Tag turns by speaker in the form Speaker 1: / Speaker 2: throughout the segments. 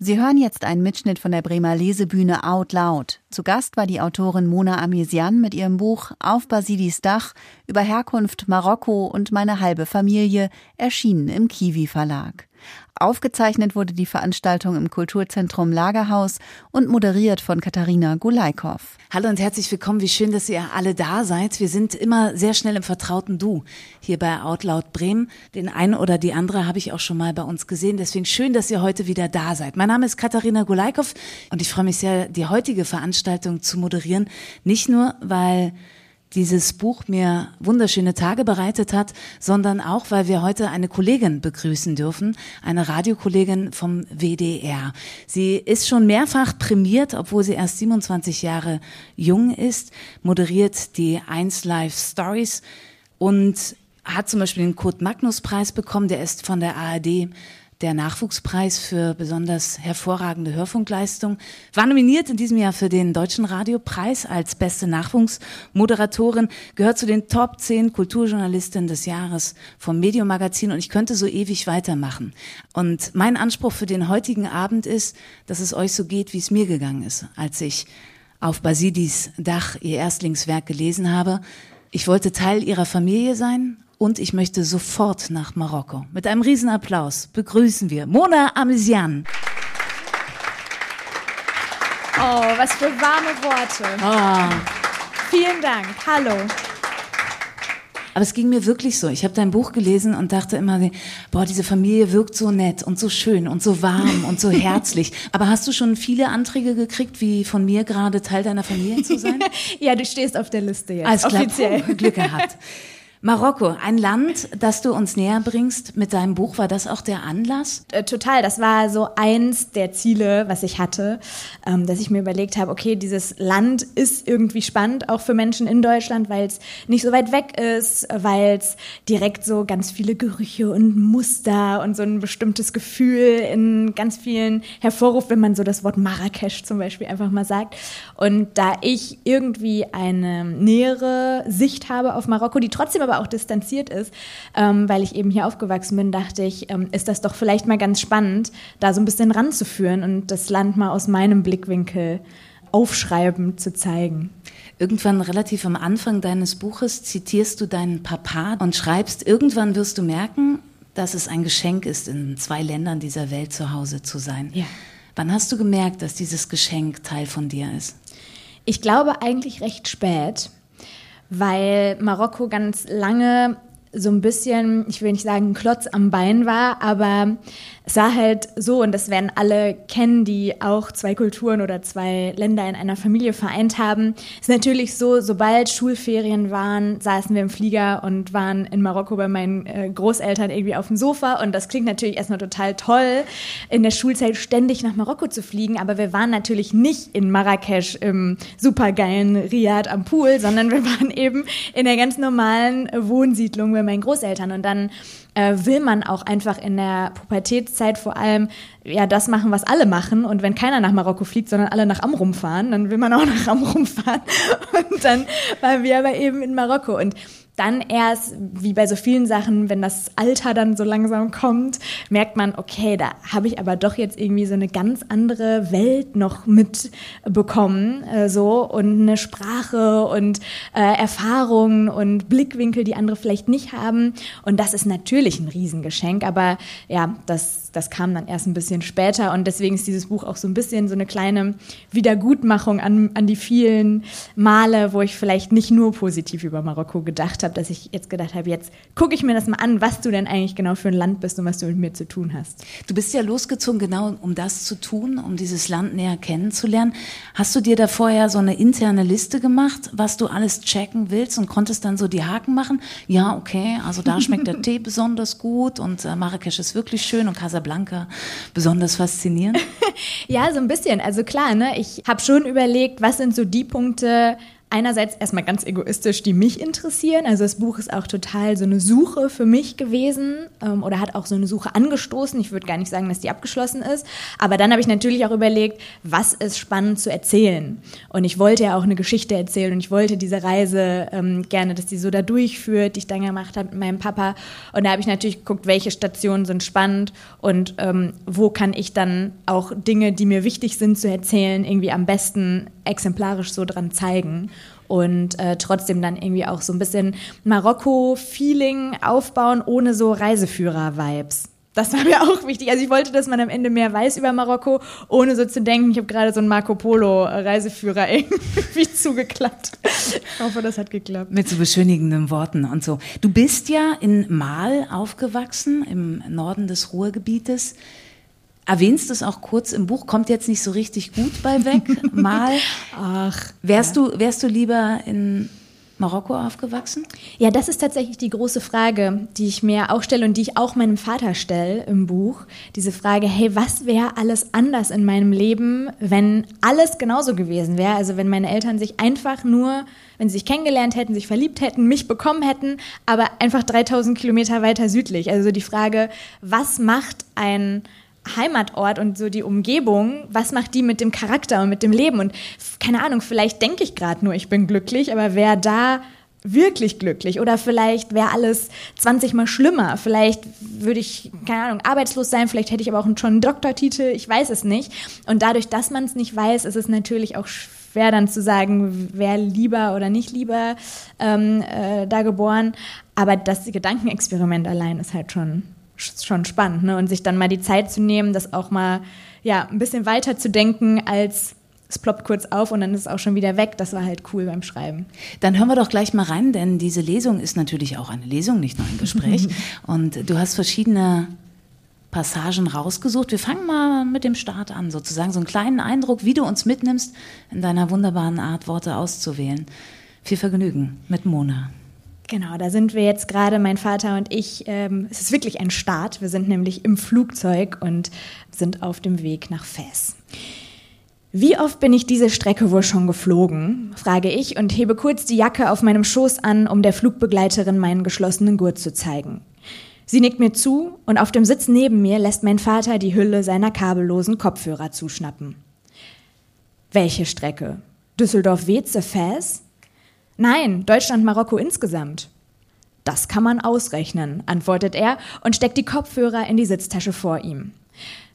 Speaker 1: Sie hören jetzt einen Mitschnitt von der Bremer Lesebühne Out Loud. Zu Gast war die Autorin Mona Amesian mit ihrem Buch Auf Basilis Dach über Herkunft Marokko und meine halbe Familie, erschienen im Kiwi Verlag. Aufgezeichnet wurde die Veranstaltung im Kulturzentrum Lagerhaus und moderiert von Katharina Gulaikow.
Speaker 2: Hallo und herzlich willkommen. Wie schön, dass ihr alle da seid. Wir sind immer sehr schnell im vertrauten Du hier bei Outloud Bremen. Den einen oder die andere habe ich auch schon mal bei uns gesehen. Deswegen schön, dass ihr heute wieder da seid. Mein Name ist Katharina Gulaikow und ich freue mich sehr, die heutige Veranstaltung zu moderieren. Nicht nur, weil dieses Buch mir wunderschöne Tage bereitet hat, sondern auch, weil wir heute eine Kollegin begrüßen dürfen, eine Radiokollegin vom WDR. Sie ist schon mehrfach prämiert, obwohl sie erst 27 Jahre jung ist, moderiert die 1 Live Stories und hat zum Beispiel den Kurt Magnus Preis bekommen, der ist von der ARD der Nachwuchspreis für besonders hervorragende Hörfunkleistung, war nominiert in diesem Jahr für den Deutschen Radiopreis als beste Nachwuchsmoderatorin, gehört zu den Top 10 Kulturjournalistinnen des Jahres vom Medium Magazin und ich könnte so ewig weitermachen. Und mein Anspruch für den heutigen Abend ist, dass es euch so geht, wie es mir gegangen ist, als ich auf Basidis Dach ihr Erstlingswerk gelesen habe. Ich wollte Teil ihrer Familie sein und ich möchte sofort nach Marokko. Mit einem Riesenapplaus begrüßen wir Mona Amesian.
Speaker 3: Oh, was für warme Worte. Oh. Vielen Dank. Hallo.
Speaker 2: Aber es ging mir wirklich so. Ich habe dein Buch gelesen und dachte immer, boah, diese Familie wirkt so nett und so schön und so warm und so herzlich. Aber hast du schon viele Anträge gekriegt, wie von mir gerade Teil deiner Familie zu sein?
Speaker 3: ja, du stehst auf der Liste jetzt.
Speaker 2: Alles klar. Offiziell. Glück gehabt. Marokko, ein Land, das du uns näher bringst mit deinem Buch. War das auch der Anlass?
Speaker 3: Äh, total. Das war so eins der Ziele, was ich hatte, ähm, dass ich mir überlegt habe, okay, dieses Land ist irgendwie spannend, auch für Menschen in Deutschland, weil es nicht so weit weg ist, weil es direkt so ganz viele Gerüche und Muster und so ein bestimmtes Gefühl in ganz vielen hervorruft, wenn man so das Wort Marrakesch zum Beispiel einfach mal sagt. Und da ich irgendwie eine nähere Sicht habe auf Marokko, die trotzdem aber auch distanziert ist, ähm, weil ich eben hier aufgewachsen bin, dachte ich, ähm, ist das doch vielleicht mal ganz spannend, da so ein bisschen ranzuführen und das Land mal aus meinem Blickwinkel aufschreibend zu zeigen.
Speaker 2: Irgendwann relativ am Anfang deines Buches zitierst du deinen Papa und schreibst, irgendwann wirst du merken, dass es ein Geschenk ist, in zwei Ländern dieser Welt zu Hause zu sein. Ja. Wann hast du gemerkt, dass dieses Geschenk Teil von dir ist?
Speaker 3: Ich glaube eigentlich recht spät weil Marokko ganz lange so ein bisschen, ich will nicht sagen, Klotz am Bein war, aber es war halt so, und das werden alle kennen, die auch zwei Kulturen oder zwei Länder in einer Familie vereint haben. Es ist natürlich so, sobald Schulferien waren, saßen wir im Flieger und waren in Marokko bei meinen äh, Großeltern irgendwie auf dem Sofa. Und das klingt natürlich erstmal total toll, in der Schulzeit ständig nach Marokko zu fliegen. Aber wir waren natürlich nicht in Marrakesch im supergeilen Riad am Pool, sondern wir waren eben in der ganz normalen Wohnsiedlung bei meinen Großeltern. Und dann äh, will man auch einfach in der Pubertätszeit vor allem ja das machen, was alle machen. Und wenn keiner nach Marokko fliegt, sondern alle nach Amrum fahren, dann will man auch nach Amrum fahren. Und dann waren wir aber eben in Marokko. Und dann erst, wie bei so vielen Sachen, wenn das Alter dann so langsam kommt, merkt man, okay, da habe ich aber doch jetzt irgendwie so eine ganz andere Welt noch mitbekommen, äh, so und eine Sprache und äh, Erfahrungen und Blickwinkel, die andere vielleicht nicht haben. Und das ist natürlich ein Riesengeschenk, aber ja, das, das kam dann erst ein bisschen später und deswegen ist dieses Buch auch so ein bisschen so eine kleine Wiedergutmachung an, an die vielen Male, wo ich vielleicht nicht nur positiv über Marokko gedacht habe dass ich jetzt gedacht habe, jetzt gucke ich mir das mal an, was du denn eigentlich genau für ein Land bist und was du mit mir zu tun hast.
Speaker 2: Du bist ja losgezogen, genau um das zu tun, um dieses Land näher kennenzulernen. Hast du dir da vorher so eine interne Liste gemacht, was du alles checken willst und konntest dann so die Haken machen? Ja, okay, also da schmeckt der Tee besonders gut und äh, Marrakesch ist wirklich schön und Casablanca besonders faszinierend.
Speaker 3: ja, so ein bisschen. Also klar, ne, ich habe schon überlegt, was sind so die Punkte, einerseits erstmal ganz egoistisch, die mich interessieren. Also das Buch ist auch total so eine Suche für mich gewesen ähm, oder hat auch so eine Suche angestoßen. Ich würde gar nicht sagen, dass die abgeschlossen ist. Aber dann habe ich natürlich auch überlegt, was ist spannend zu erzählen. Und ich wollte ja auch eine Geschichte erzählen und ich wollte diese Reise ähm, gerne, dass die so da durchführt, die ich dann gemacht habe mit meinem Papa. Und da habe ich natürlich geguckt, welche Stationen sind spannend und ähm, wo kann ich dann auch Dinge, die mir wichtig sind zu erzählen, irgendwie am besten exemplarisch so dran zeigen und äh, trotzdem dann irgendwie auch so ein bisschen Marokko-Feeling aufbauen, ohne so Reiseführer-Vibes. Das war mir auch wichtig. Also ich wollte, dass man am Ende mehr weiß über Marokko, ohne so zu denken, ich habe gerade so einen Marco Polo-Reiseführer irgendwie zugeklappt. Ich hoffe, das hat geklappt.
Speaker 2: Mit so beschönigenden Worten und so. Du bist ja in Mal aufgewachsen, im Norden des Ruhrgebietes erwähnst es auch kurz im Buch, kommt jetzt nicht so richtig gut bei weg, mal. Ach. Wärst, ja. du, wärst du lieber in Marokko aufgewachsen?
Speaker 3: Ja, das ist tatsächlich die große Frage, die ich mir auch stelle und die ich auch meinem Vater stelle im Buch. Diese Frage, hey, was wäre alles anders in meinem Leben, wenn alles genauso gewesen wäre? Also wenn meine Eltern sich einfach nur, wenn sie sich kennengelernt hätten, sich verliebt hätten, mich bekommen hätten, aber einfach 3000 Kilometer weiter südlich. Also die Frage, was macht ein Heimatort und so die Umgebung, was macht die mit dem Charakter und mit dem Leben? Und keine Ahnung, vielleicht denke ich gerade nur, ich bin glücklich, aber wer da wirklich glücklich oder vielleicht wäre alles 20 mal schlimmer. Vielleicht würde ich, keine Ahnung, arbeitslos sein, vielleicht hätte ich aber auch schon einen Doktortitel, ich weiß es nicht. Und dadurch, dass man es nicht weiß, ist es natürlich auch schwer dann zu sagen, wer lieber oder nicht lieber ähm, äh, da geboren. Aber das Gedankenexperiment allein ist halt schon schon spannend. Ne? Und sich dann mal die Zeit zu nehmen, das auch mal ja, ein bisschen weiter zu denken als es ploppt kurz auf und dann ist es auch schon wieder weg. Das war halt cool beim Schreiben.
Speaker 2: Dann hören wir doch gleich mal rein, denn diese Lesung ist natürlich auch eine Lesung, nicht nur ein Gespräch. und du hast verschiedene Passagen rausgesucht. Wir fangen mal mit dem Start an, sozusagen so einen kleinen Eindruck, wie du uns mitnimmst, in deiner wunderbaren Art, Worte auszuwählen. Viel Vergnügen mit Mona.
Speaker 3: Genau, da sind wir jetzt gerade, mein Vater und ich. Ähm, es ist wirklich ein Start. Wir sind nämlich im Flugzeug und sind auf dem Weg nach Fes. Wie oft bin ich diese Strecke wohl schon geflogen? frage ich und hebe kurz die Jacke auf meinem Schoß an, um der Flugbegleiterin meinen geschlossenen Gurt zu zeigen. Sie nickt mir zu und auf dem Sitz neben mir lässt mein Vater die Hülle seiner kabellosen Kopfhörer zuschnappen. Welche Strecke? Düsseldorf-Weze, Nein, Deutschland-Marokko insgesamt. Das kann man ausrechnen, antwortet er und steckt die Kopfhörer in die Sitztasche vor ihm.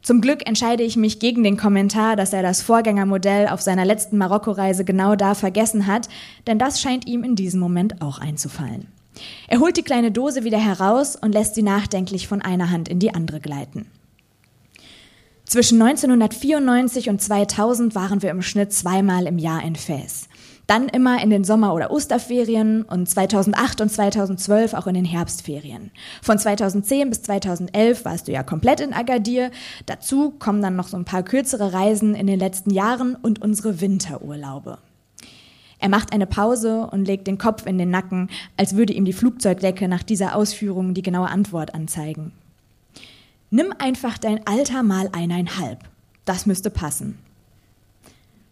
Speaker 3: Zum Glück entscheide ich mich gegen den Kommentar, dass er das Vorgängermodell auf seiner letzten Marokko-Reise genau da vergessen hat, denn das scheint ihm in diesem Moment auch einzufallen. Er holt die kleine Dose wieder heraus und lässt sie nachdenklich von einer Hand in die andere gleiten. Zwischen 1994 und 2000 waren wir im Schnitt zweimal im Jahr in Fes. Dann immer in den Sommer- oder Osterferien und 2008 und 2012 auch in den Herbstferien. Von 2010 bis 2011 warst du ja komplett in Agadir. Dazu kommen dann noch so ein paar kürzere Reisen in den letzten Jahren und unsere Winterurlaube. Er macht eine Pause und legt den Kopf in den Nacken, als würde ihm die Flugzeugdecke nach dieser Ausführung die genaue Antwort anzeigen. Nimm einfach dein Alter mal eineinhalb. Das müsste passen.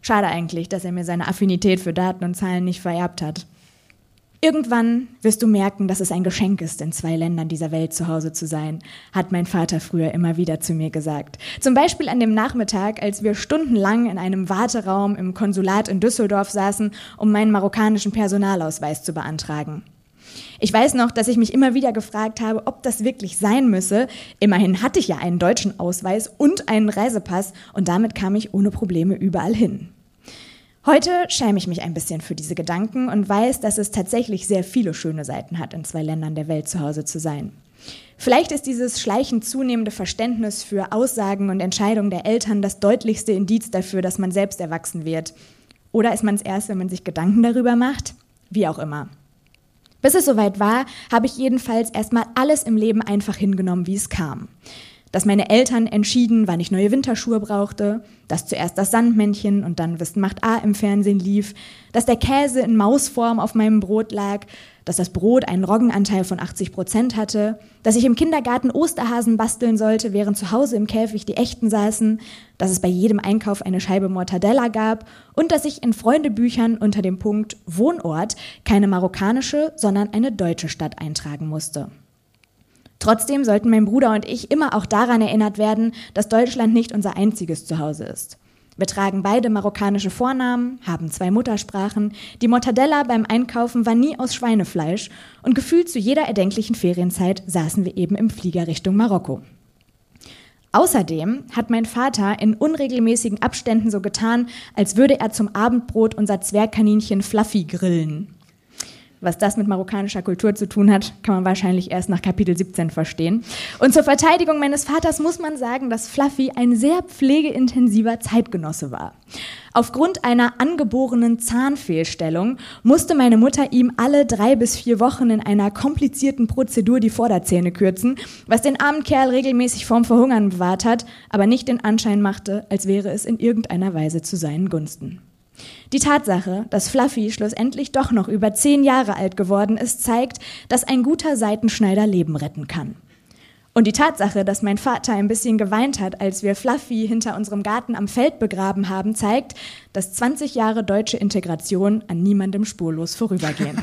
Speaker 3: Schade eigentlich, dass er mir seine Affinität für Daten und Zahlen nicht vererbt hat. Irgendwann wirst du merken, dass es ein Geschenk ist, in zwei Ländern dieser Welt zu Hause zu sein, hat mein Vater früher immer wieder zu mir gesagt. Zum Beispiel an dem Nachmittag, als wir stundenlang in einem Warteraum im Konsulat in Düsseldorf saßen, um meinen marokkanischen Personalausweis zu beantragen. Ich weiß noch, dass ich mich immer wieder gefragt habe, ob das wirklich sein müsse. Immerhin hatte ich ja einen deutschen Ausweis und einen Reisepass und damit kam ich ohne Probleme überall hin. Heute schäme ich mich ein bisschen für diese Gedanken und weiß, dass es tatsächlich sehr viele schöne Seiten hat, in zwei Ländern der Welt zu Hause zu sein. Vielleicht ist dieses schleichend zunehmende Verständnis für Aussagen und Entscheidungen der Eltern das deutlichste Indiz dafür, dass man selbst erwachsen wird. Oder ist man es erst, wenn man sich Gedanken darüber macht? Wie auch immer. Bis es soweit war, habe ich jedenfalls erstmal alles im Leben einfach hingenommen, wie es kam. Dass meine Eltern entschieden, wann ich neue Winterschuhe brauchte, dass zuerst das Sandmännchen und dann Wissen macht A im Fernsehen lief, dass der Käse in Mausform auf meinem Brot lag, dass das Brot einen Roggenanteil von 80 Prozent hatte, dass ich im Kindergarten Osterhasen basteln sollte, während zu Hause im Käfig die echten saßen, dass es bei jedem Einkauf eine Scheibe Mortadella gab und dass ich in Freundebüchern unter dem Punkt Wohnort keine marokkanische, sondern eine deutsche Stadt eintragen musste. Trotzdem sollten mein Bruder und ich immer auch daran erinnert werden, dass Deutschland nicht unser einziges Zuhause ist. Wir tragen beide marokkanische Vornamen, haben zwei Muttersprachen. Die Mortadella beim Einkaufen war nie aus Schweinefleisch und gefühlt zu jeder erdenklichen Ferienzeit saßen wir eben im Flieger Richtung Marokko. Außerdem hat mein Vater in unregelmäßigen Abständen so getan, als würde er zum Abendbrot unser Zwergkaninchen Fluffy grillen. Was das mit marokkanischer Kultur zu tun hat, kann man wahrscheinlich erst nach Kapitel 17 verstehen. Und zur Verteidigung meines Vaters muss man sagen, dass Fluffy ein sehr pflegeintensiver Zeitgenosse war. Aufgrund einer angeborenen Zahnfehlstellung musste meine Mutter ihm alle drei bis vier Wochen in einer komplizierten Prozedur die Vorderzähne kürzen, was den armen Kerl regelmäßig vorm Verhungern bewahrt hat, aber nicht den Anschein machte, als wäre es in irgendeiner Weise zu seinen Gunsten. Die Tatsache, dass Fluffy schlussendlich doch noch über zehn Jahre alt geworden ist, zeigt, dass ein guter Seitenschneider Leben retten kann. Und die Tatsache, dass mein Vater ein bisschen geweint hat, als wir Fluffy hinter unserem Garten am Feld begraben haben, zeigt, dass 20 Jahre deutsche Integration an niemandem spurlos vorübergehen.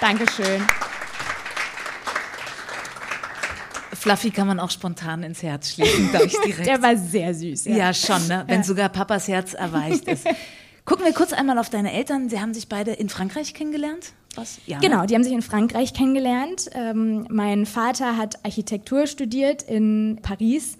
Speaker 3: Dankeschön.
Speaker 2: Fluffy kann man auch spontan ins Herz schließen, glaube ich direkt.
Speaker 3: Der war sehr süß.
Speaker 2: Ja, ja schon, ne? wenn ja. sogar Papas Herz erweicht ist. Gucken wir kurz einmal auf deine Eltern. Sie haben sich beide in Frankreich kennengelernt?
Speaker 3: Was? Ja, genau, ne? die haben sich in Frankreich kennengelernt. Ähm, mein Vater hat Architektur studiert in Paris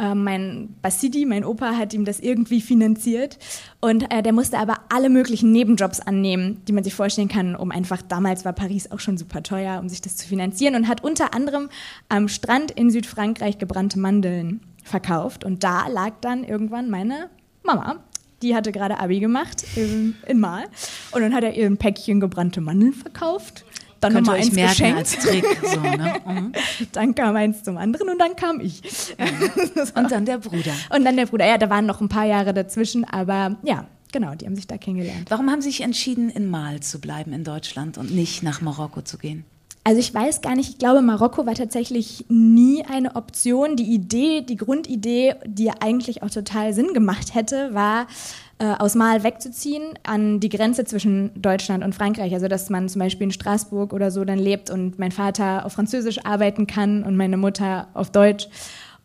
Speaker 3: äh, mein Basidi, mein Opa, hat ihm das irgendwie finanziert. Und äh, der musste aber alle möglichen Nebenjobs annehmen, die man sich vorstellen kann, um einfach, damals war Paris auch schon super teuer, um sich das zu finanzieren. Und hat unter anderem am Strand in Südfrankreich gebrannte Mandeln verkauft. Und da lag dann irgendwann meine Mama. Die hatte gerade Abi gemacht in, in Mal. Und dann hat er ihr ein Päckchen gebrannte Mandeln verkauft dann nochmal eins merken geschenkt. als Trick. So, ne? mhm. Dann kam eins zum anderen und dann kam ich.
Speaker 2: so. Und dann der Bruder.
Speaker 3: Und dann der Bruder. Ja, da waren noch ein paar Jahre dazwischen, aber ja, genau, die haben sich da kennengelernt.
Speaker 2: Warum haben Sie sich entschieden, in Mal zu bleiben in Deutschland und nicht nach Marokko zu gehen?
Speaker 3: Also ich weiß gar nicht, ich glaube, Marokko war tatsächlich nie eine Option. Die Idee, die Grundidee, die eigentlich auch total Sinn gemacht hätte, war, äh, aus Mal wegzuziehen an die Grenze zwischen Deutschland und Frankreich. Also dass man zum Beispiel in Straßburg oder so dann lebt und mein Vater auf Französisch arbeiten kann und meine Mutter auf Deutsch.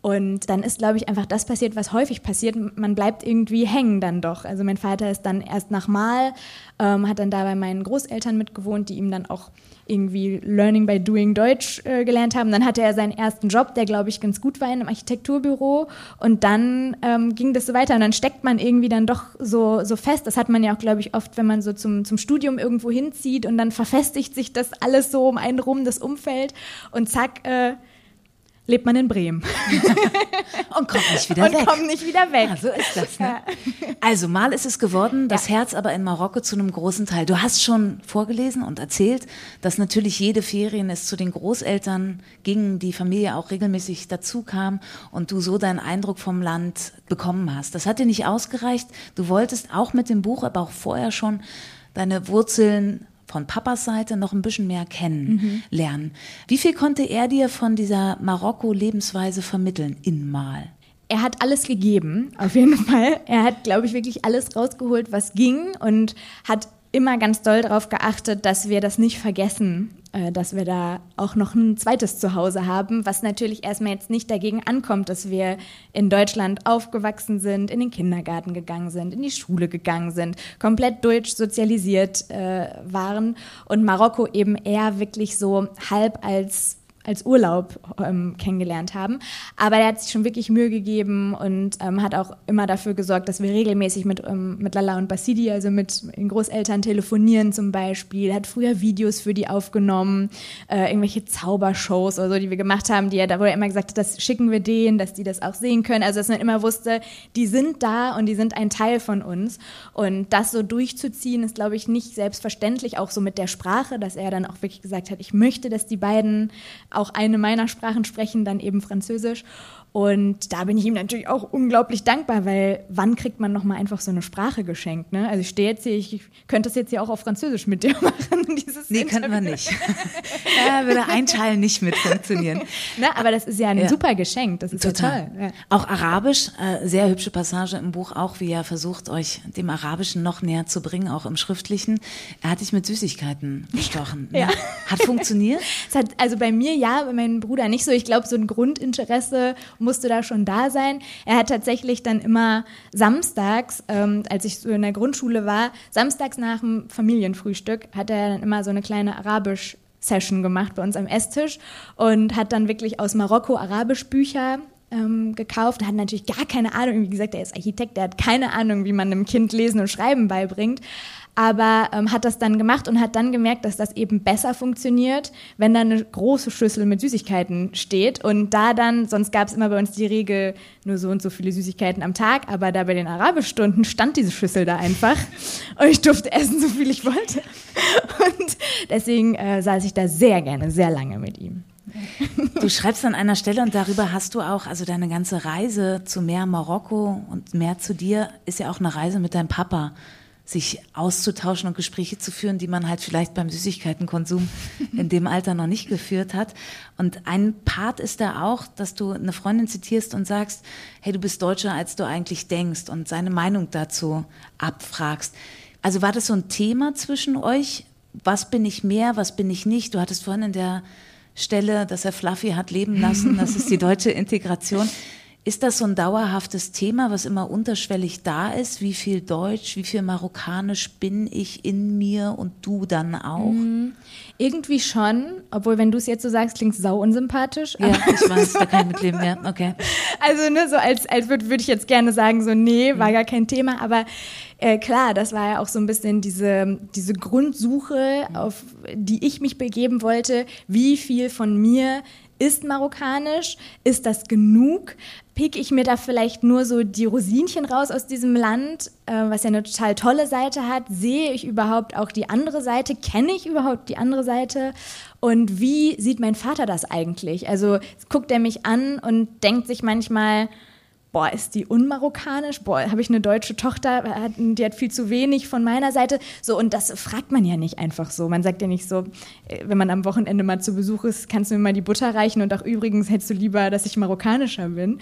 Speaker 3: Und dann ist, glaube ich, einfach das passiert, was häufig passiert. Man bleibt irgendwie hängen dann doch. Also mein Vater ist dann erst nach Mal, ähm, hat dann da bei meinen Großeltern mitgewohnt, die ihm dann auch irgendwie Learning by Doing Deutsch äh, gelernt haben. Dann hatte er seinen ersten Job, der, glaube ich, ganz gut war in einem Architekturbüro. Und dann ähm, ging das so weiter. Und dann steckt man irgendwie dann doch so, so fest. Das hat man ja auch, glaube ich, oft, wenn man so zum, zum Studium irgendwo hinzieht und dann verfestigt sich das alles so um einen rum, das Umfeld. Und zack, äh, lebt man in Bremen.
Speaker 2: und kommt nicht wieder
Speaker 3: und
Speaker 2: weg.
Speaker 3: Und kommt nicht wieder weg.
Speaker 2: Ja, so ist das. Ne? Also mal ist es geworden, das ja. Herz aber in Marokko zu einem großen Teil. Du hast schon vorgelesen und erzählt, dass natürlich jede Ferien es zu den Großeltern ging, die Familie auch regelmäßig dazu kam und du so deinen Eindruck vom Land bekommen hast. Das hat dir nicht ausgereicht. Du wolltest auch mit dem Buch, aber auch vorher schon deine Wurzeln von Papas Seite noch ein bisschen mehr kennenlernen. Mhm. Wie viel konnte er dir von dieser Marokko-Lebensweise vermitteln in Mal?
Speaker 3: Er hat alles gegeben, auf jeden Fall. Er hat, glaube ich, wirklich alles rausgeholt, was ging und hat immer ganz doll darauf geachtet, dass wir das nicht vergessen, dass wir da auch noch ein zweites Zuhause haben, was natürlich erstmal jetzt nicht dagegen ankommt, dass wir in Deutschland aufgewachsen sind, in den Kindergarten gegangen sind, in die Schule gegangen sind, komplett deutsch sozialisiert äh, waren und Marokko eben eher wirklich so halb als als Urlaub ähm, kennengelernt haben. Aber er hat sich schon wirklich Mühe gegeben und ähm, hat auch immer dafür gesorgt, dass wir regelmäßig mit, ähm, mit Lala und Basidi, also mit den Großeltern telefonieren zum Beispiel. Hat früher Videos für die aufgenommen, äh, irgendwelche Zaubershows oder so, die wir gemacht haben, die er, da wo er immer gesagt hat, das schicken wir denen, dass die das auch sehen können. Also dass man immer wusste, die sind da und die sind ein Teil von uns. Und das so durchzuziehen, ist, glaube ich, nicht selbstverständlich, auch so mit der Sprache, dass er dann auch wirklich gesagt hat, ich möchte, dass die beiden auch eine meiner Sprachen sprechen, dann eben Französisch. Und da bin ich ihm natürlich auch unglaublich dankbar, weil wann kriegt man nochmal einfach so eine Sprache geschenkt? Ne? Also ich stehe jetzt hier, ich könnte das jetzt hier auch auf Französisch mit dir machen.
Speaker 2: Dieses nee, könnten wir nicht. ja, würde ein Teil nicht mit funktionieren.
Speaker 3: Na, aber das ist ja ein ja. super Geschenk, das ist total.
Speaker 2: toll. Ja. Auch Arabisch, äh, sehr hübsche Passage im Buch, auch wie er versucht, euch dem Arabischen noch näher zu bringen, auch im Schriftlichen. Er hat dich mit Süßigkeiten bestochen. Ne? Ja. Hat funktioniert?
Speaker 3: Hat, also bei mir ja, bei meinem Bruder nicht so. Ich glaube, so ein Grundinteresse musste da schon da sein. Er hat tatsächlich dann immer samstags, ähm, als ich so in der Grundschule war, samstags nach dem Familienfrühstück hat er dann immer so eine kleine Arabisch Session gemacht bei uns am Esstisch und hat dann wirklich aus Marokko Arabisch Bücher ähm, gekauft. Er hat natürlich gar keine Ahnung, wie gesagt, er ist Architekt, er hat keine Ahnung, wie man einem Kind Lesen und Schreiben beibringt aber ähm, hat das dann gemacht und hat dann gemerkt, dass das eben besser funktioniert, wenn da eine große Schüssel mit Süßigkeiten steht und da dann, sonst gab es immer bei uns die Regel, nur so und so viele Süßigkeiten am Tag, aber da bei den Arabischstunden stand diese Schüssel da einfach und ich durfte essen, so viel ich wollte. Und deswegen äh, saß ich da sehr gerne, sehr lange mit ihm.
Speaker 2: Du schreibst an einer Stelle und darüber hast du auch, also deine ganze Reise zu mehr Marokko und mehr zu dir ist ja auch eine Reise mit deinem Papa sich auszutauschen und Gespräche zu führen, die man halt vielleicht beim Süßigkeitenkonsum in dem Alter noch nicht geführt hat. Und ein Part ist da auch, dass du eine Freundin zitierst und sagst, hey, du bist deutscher, als du eigentlich denkst und seine Meinung dazu abfragst. Also war das so ein Thema zwischen euch? Was bin ich mehr, was bin ich nicht? Du hattest vorhin in der Stelle, dass er Fluffy hat leben lassen, das ist die deutsche Integration. Ist das so ein dauerhaftes Thema, was immer unterschwellig da ist? Wie viel Deutsch, wie viel Marokkanisch bin ich in mir und du dann auch? Mhm.
Speaker 3: Irgendwie schon, obwohl, wenn du es jetzt so sagst, klingt sau unsympathisch.
Speaker 2: Ja, ich weiß, da kann ich mitleben, ja, okay.
Speaker 3: Also, ne, so als, als würde würd ich jetzt gerne sagen, so, nee, war mhm. gar kein Thema, aber äh, klar, das war ja auch so ein bisschen diese, diese Grundsuche, auf die ich mich begeben wollte. Wie viel von mir ist marokkanisch? Ist das genug? Pick ich mir da vielleicht nur so die Rosinchen raus aus diesem Land, äh, was ja eine total tolle Seite hat? Sehe ich überhaupt auch die andere Seite? Kenne ich überhaupt die andere Seite? Und wie sieht mein Vater das eigentlich? Also guckt er mich an und denkt sich manchmal, boah, ist die unmarokkanisch? Boah, habe ich eine deutsche Tochter, die hat viel zu wenig von meiner Seite. So, und das fragt man ja nicht einfach so. Man sagt ja nicht so, äh, wenn man am Wochenende mal zu Besuch ist, kannst du mir mal die Butter reichen und auch übrigens hättest du lieber, dass ich marokkanischer bin.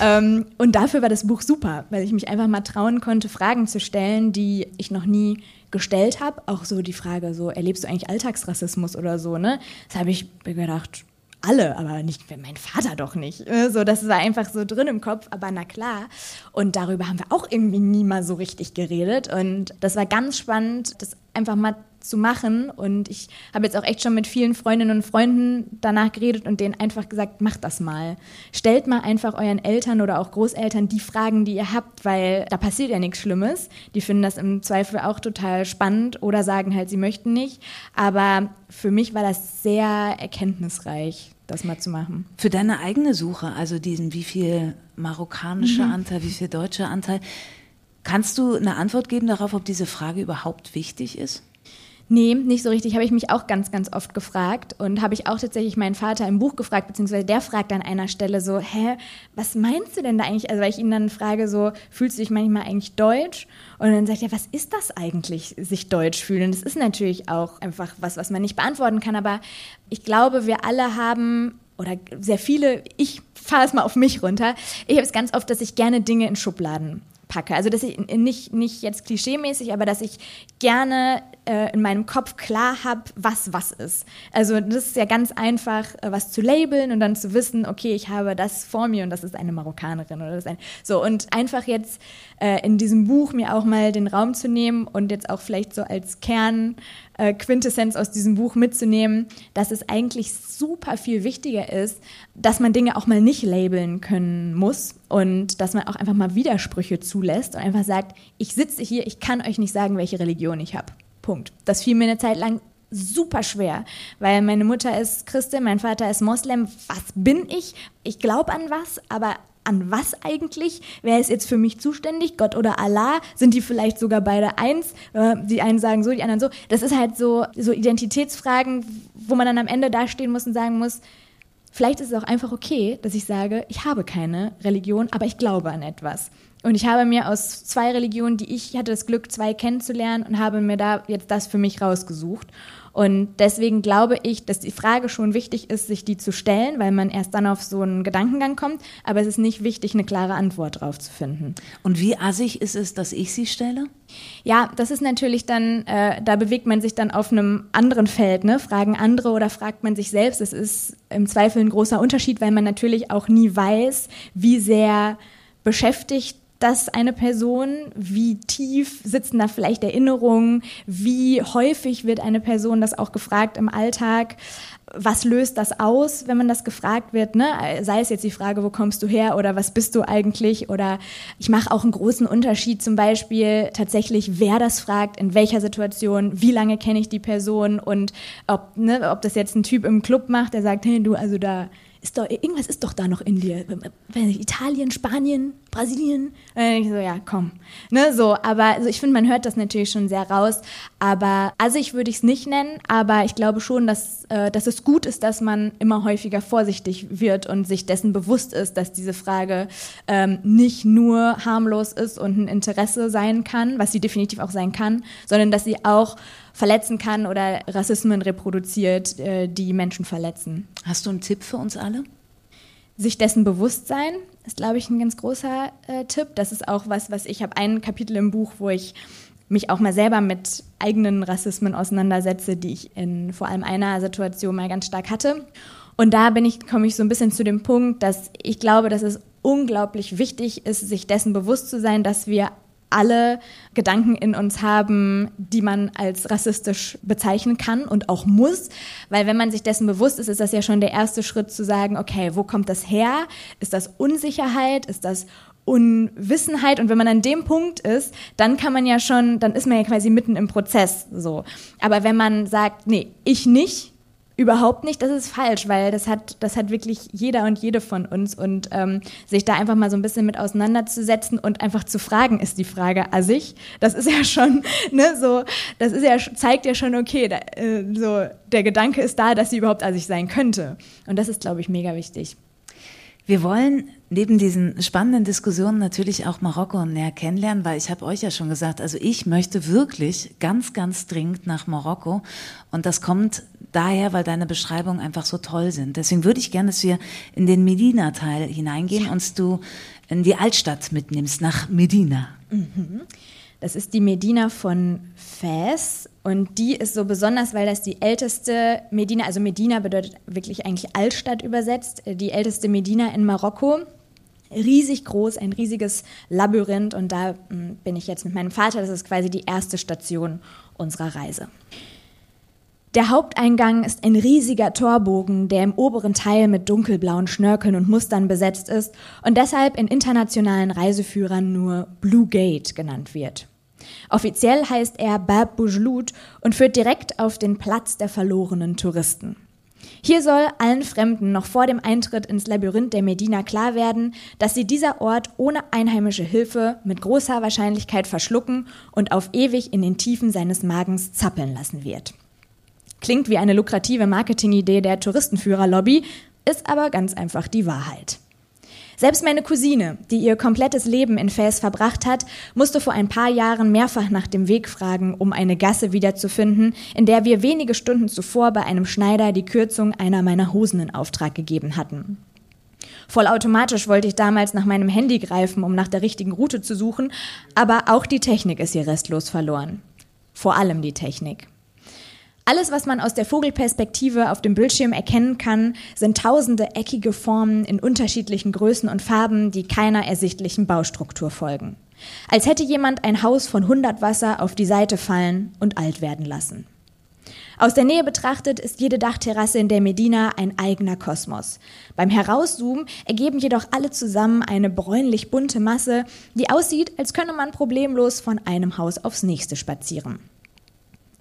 Speaker 3: Ähm, und dafür war das Buch super, weil ich mich einfach mal trauen konnte, Fragen zu stellen, die ich noch nie gestellt habe. Auch so die Frage, so, erlebst du eigentlich Alltagsrassismus oder so, ne? Das habe ich gedacht, alle, aber nicht mein Vater doch nicht. Äh, so, das war einfach so drin im Kopf, aber na klar. Und darüber haben wir auch irgendwie nie mal so richtig geredet. Und das war ganz spannend, das einfach mal zu machen. Und ich habe jetzt auch echt schon mit vielen Freundinnen und Freunden danach geredet und denen einfach gesagt, macht das mal. Stellt mal einfach euren Eltern oder auch Großeltern die Fragen, die ihr habt, weil da passiert ja nichts Schlimmes. Die finden das im Zweifel auch total spannend oder sagen halt, sie möchten nicht. Aber für mich war das sehr erkenntnisreich, das mal zu machen.
Speaker 2: Für deine eigene Suche, also diesen wie viel marokkanischer mhm. Anteil, wie viel deutscher Anteil, kannst du eine Antwort geben darauf, ob diese Frage überhaupt wichtig ist?
Speaker 3: Nee, nicht so richtig. Habe ich mich auch ganz, ganz oft gefragt. Und habe ich auch tatsächlich meinen Vater im Buch gefragt, beziehungsweise der fragt an einer Stelle so, hä, was meinst du denn da eigentlich? Also weil ich ihn dann frage so, fühlst du dich manchmal eigentlich deutsch? Und dann sagt er, was ist das eigentlich, sich deutsch fühlen? Das ist natürlich auch einfach was, was man nicht beantworten kann. Aber ich glaube, wir alle haben oder sehr viele, ich fahre es mal auf mich runter. Ich habe es ganz oft, dass ich gerne Dinge in Schubladen packe. Also dass ich nicht, nicht jetzt klischeemäßig, aber dass ich gerne äh, in meinem Kopf klar habe, was was ist. Also das ist ja ganz einfach, äh, was zu labeln und dann zu wissen, okay, ich habe das vor mir und das ist eine Marokkanerin oder das ist ein so und einfach jetzt äh, in diesem Buch mir auch mal den Raum zu nehmen und jetzt auch vielleicht so als Kern äh, Quintessenz aus diesem Buch mitzunehmen, dass es eigentlich super viel wichtiger ist, dass man Dinge auch mal nicht labeln können muss und dass man auch einfach mal Widersprüche zulässt und einfach sagt, ich sitze hier, ich kann euch nicht sagen, welche Religion ich habe. Punkt. Das fiel mir eine Zeit lang super schwer, weil meine Mutter ist Christin, mein Vater ist Moslem. Was bin ich? Ich glaube an was, aber an was eigentlich? Wer ist jetzt für mich zuständig? Gott oder Allah? Sind die vielleicht sogar beide eins? Äh, die einen sagen so, die anderen so. Das ist halt so, so Identitätsfragen, wo man dann am Ende dastehen muss und sagen muss, vielleicht ist es auch einfach okay, dass ich sage, ich habe keine Religion, aber ich glaube an etwas. Und ich habe mir aus zwei Religionen, die ich, ich hatte das Glück, zwei kennenzulernen und habe mir da jetzt das für mich rausgesucht. Und deswegen glaube ich, dass die Frage schon wichtig ist, sich die zu stellen, weil man erst dann auf so einen Gedankengang kommt. Aber es ist nicht wichtig, eine klare Antwort drauf zu finden.
Speaker 2: Und wie assig ist es, dass ich sie stelle?
Speaker 3: Ja, das ist natürlich dann, äh, da bewegt man sich dann auf einem anderen Feld. Ne? Fragen andere oder fragt man sich selbst. Es ist im Zweifel ein großer Unterschied, weil man natürlich auch nie weiß, wie sehr beschäftigt dass eine Person, wie tief sitzen da vielleicht Erinnerungen, wie häufig wird eine Person das auch gefragt im Alltag, was löst das aus, wenn man das gefragt wird, ne? sei es jetzt die Frage, wo kommst du her oder was bist du eigentlich oder ich mache auch einen großen Unterschied zum Beispiel tatsächlich, wer das fragt, in welcher Situation, wie lange kenne ich die Person und ob, ne, ob das jetzt ein Typ im Club macht, der sagt, hey du, also da ist doch, irgendwas ist doch da noch in dir. Italien, Spanien, Brasilien. Und ich so, ja, komm. Ne, so, aber also ich finde, man hört das natürlich schon sehr raus. Aber würde ich es nicht nennen, aber ich glaube schon, dass, äh, dass es gut ist, dass man immer häufiger vorsichtig wird und sich dessen bewusst ist, dass diese Frage ähm, nicht nur harmlos ist und ein Interesse sein kann, was sie definitiv auch sein kann, sondern dass sie auch verletzen kann oder Rassismen reproduziert, äh, die Menschen verletzen.
Speaker 2: Hast du einen Tipp für uns alle?
Speaker 3: Sich dessen bewusst sein ist, glaube ich, ein ganz großer äh, Tipp. Das ist auch was, was ich habe ein Kapitel im Buch, wo ich mich auch mal selber mit eigenen Rassismen auseinandersetze, die ich in vor allem einer Situation mal ganz stark hatte. Und da bin ich, komme ich so ein bisschen zu dem Punkt, dass ich glaube, dass es unglaublich wichtig ist, sich dessen bewusst zu sein, dass wir alle Gedanken in uns haben, die man als rassistisch bezeichnen kann und auch muss. Weil wenn man sich dessen bewusst ist, ist das ja schon der erste Schritt zu sagen, okay, wo kommt das her? Ist das Unsicherheit? Ist das Unwissenheit und wenn man an dem Punkt ist, dann kann man ja schon, dann ist man ja quasi mitten im Prozess so. Aber wenn man sagt, nee, ich nicht, Überhaupt nicht, das ist falsch, weil das hat, das hat wirklich jeder und jede von uns und ähm, sich da einfach mal so ein bisschen mit auseinanderzusetzen und einfach zu fragen, ist die Frage assig. Das ist ja schon, ne, so, das ist ja, zeigt ja schon, okay, da, äh, so, der Gedanke ist da, dass sie überhaupt assig sein könnte. Und das ist, glaube ich, mega wichtig.
Speaker 2: Wir wollen neben diesen spannenden Diskussionen natürlich auch Marokko näher kennenlernen, weil ich habe euch ja schon gesagt, also ich möchte wirklich ganz, ganz dringend nach Marokko und das kommt daher, weil deine Beschreibungen einfach so toll sind. Deswegen würde ich gerne, dass wir in den Medina-Teil hineingehen ja. und du in die Altstadt mitnimmst, nach Medina.
Speaker 3: Mhm. Das ist die Medina von Fez und die ist so besonders, weil das die älteste Medina, also Medina bedeutet wirklich eigentlich Altstadt übersetzt, die älteste Medina in Marokko. Riesig groß, ein riesiges Labyrinth und da hm, bin ich jetzt mit meinem Vater, das ist quasi die erste Station unserer Reise. Der Haupteingang ist ein riesiger Torbogen, der im oberen Teil mit dunkelblauen Schnörkeln und Mustern besetzt ist und deshalb in internationalen Reiseführern nur Blue Gate genannt wird. Offiziell heißt er Bab Boujloud und führt direkt auf den Platz der verlorenen Touristen. Hier soll allen Fremden noch vor dem Eintritt ins Labyrinth der Medina klar werden, dass sie dieser Ort ohne einheimische Hilfe mit großer Wahrscheinlichkeit verschlucken und auf ewig in den Tiefen seines Magens zappeln lassen wird. Klingt wie eine lukrative Marketingidee der Touristenführerlobby, ist aber ganz einfach die Wahrheit. Selbst meine Cousine, die ihr komplettes Leben in Fez verbracht hat, musste vor ein paar Jahren mehrfach nach dem Weg fragen, um eine Gasse wiederzufinden, in der wir wenige Stunden zuvor bei einem Schneider die Kürzung einer meiner Hosen in Auftrag gegeben hatten. Vollautomatisch wollte ich damals nach meinem Handy greifen, um nach der richtigen Route zu suchen, aber auch die Technik ist hier restlos verloren. Vor allem die Technik. Alles, was man aus der Vogelperspektive auf dem Bildschirm erkennen kann, sind tausende eckige Formen in unterschiedlichen Größen und Farben, die keiner ersichtlichen Baustruktur folgen. Als hätte jemand ein Haus von 100 Wasser auf die Seite fallen und alt werden lassen. Aus der Nähe betrachtet ist jede Dachterrasse in der Medina ein eigener Kosmos. Beim Herauszoomen ergeben jedoch alle zusammen eine bräunlich bunte Masse, die aussieht, als könne man problemlos von einem Haus aufs nächste spazieren.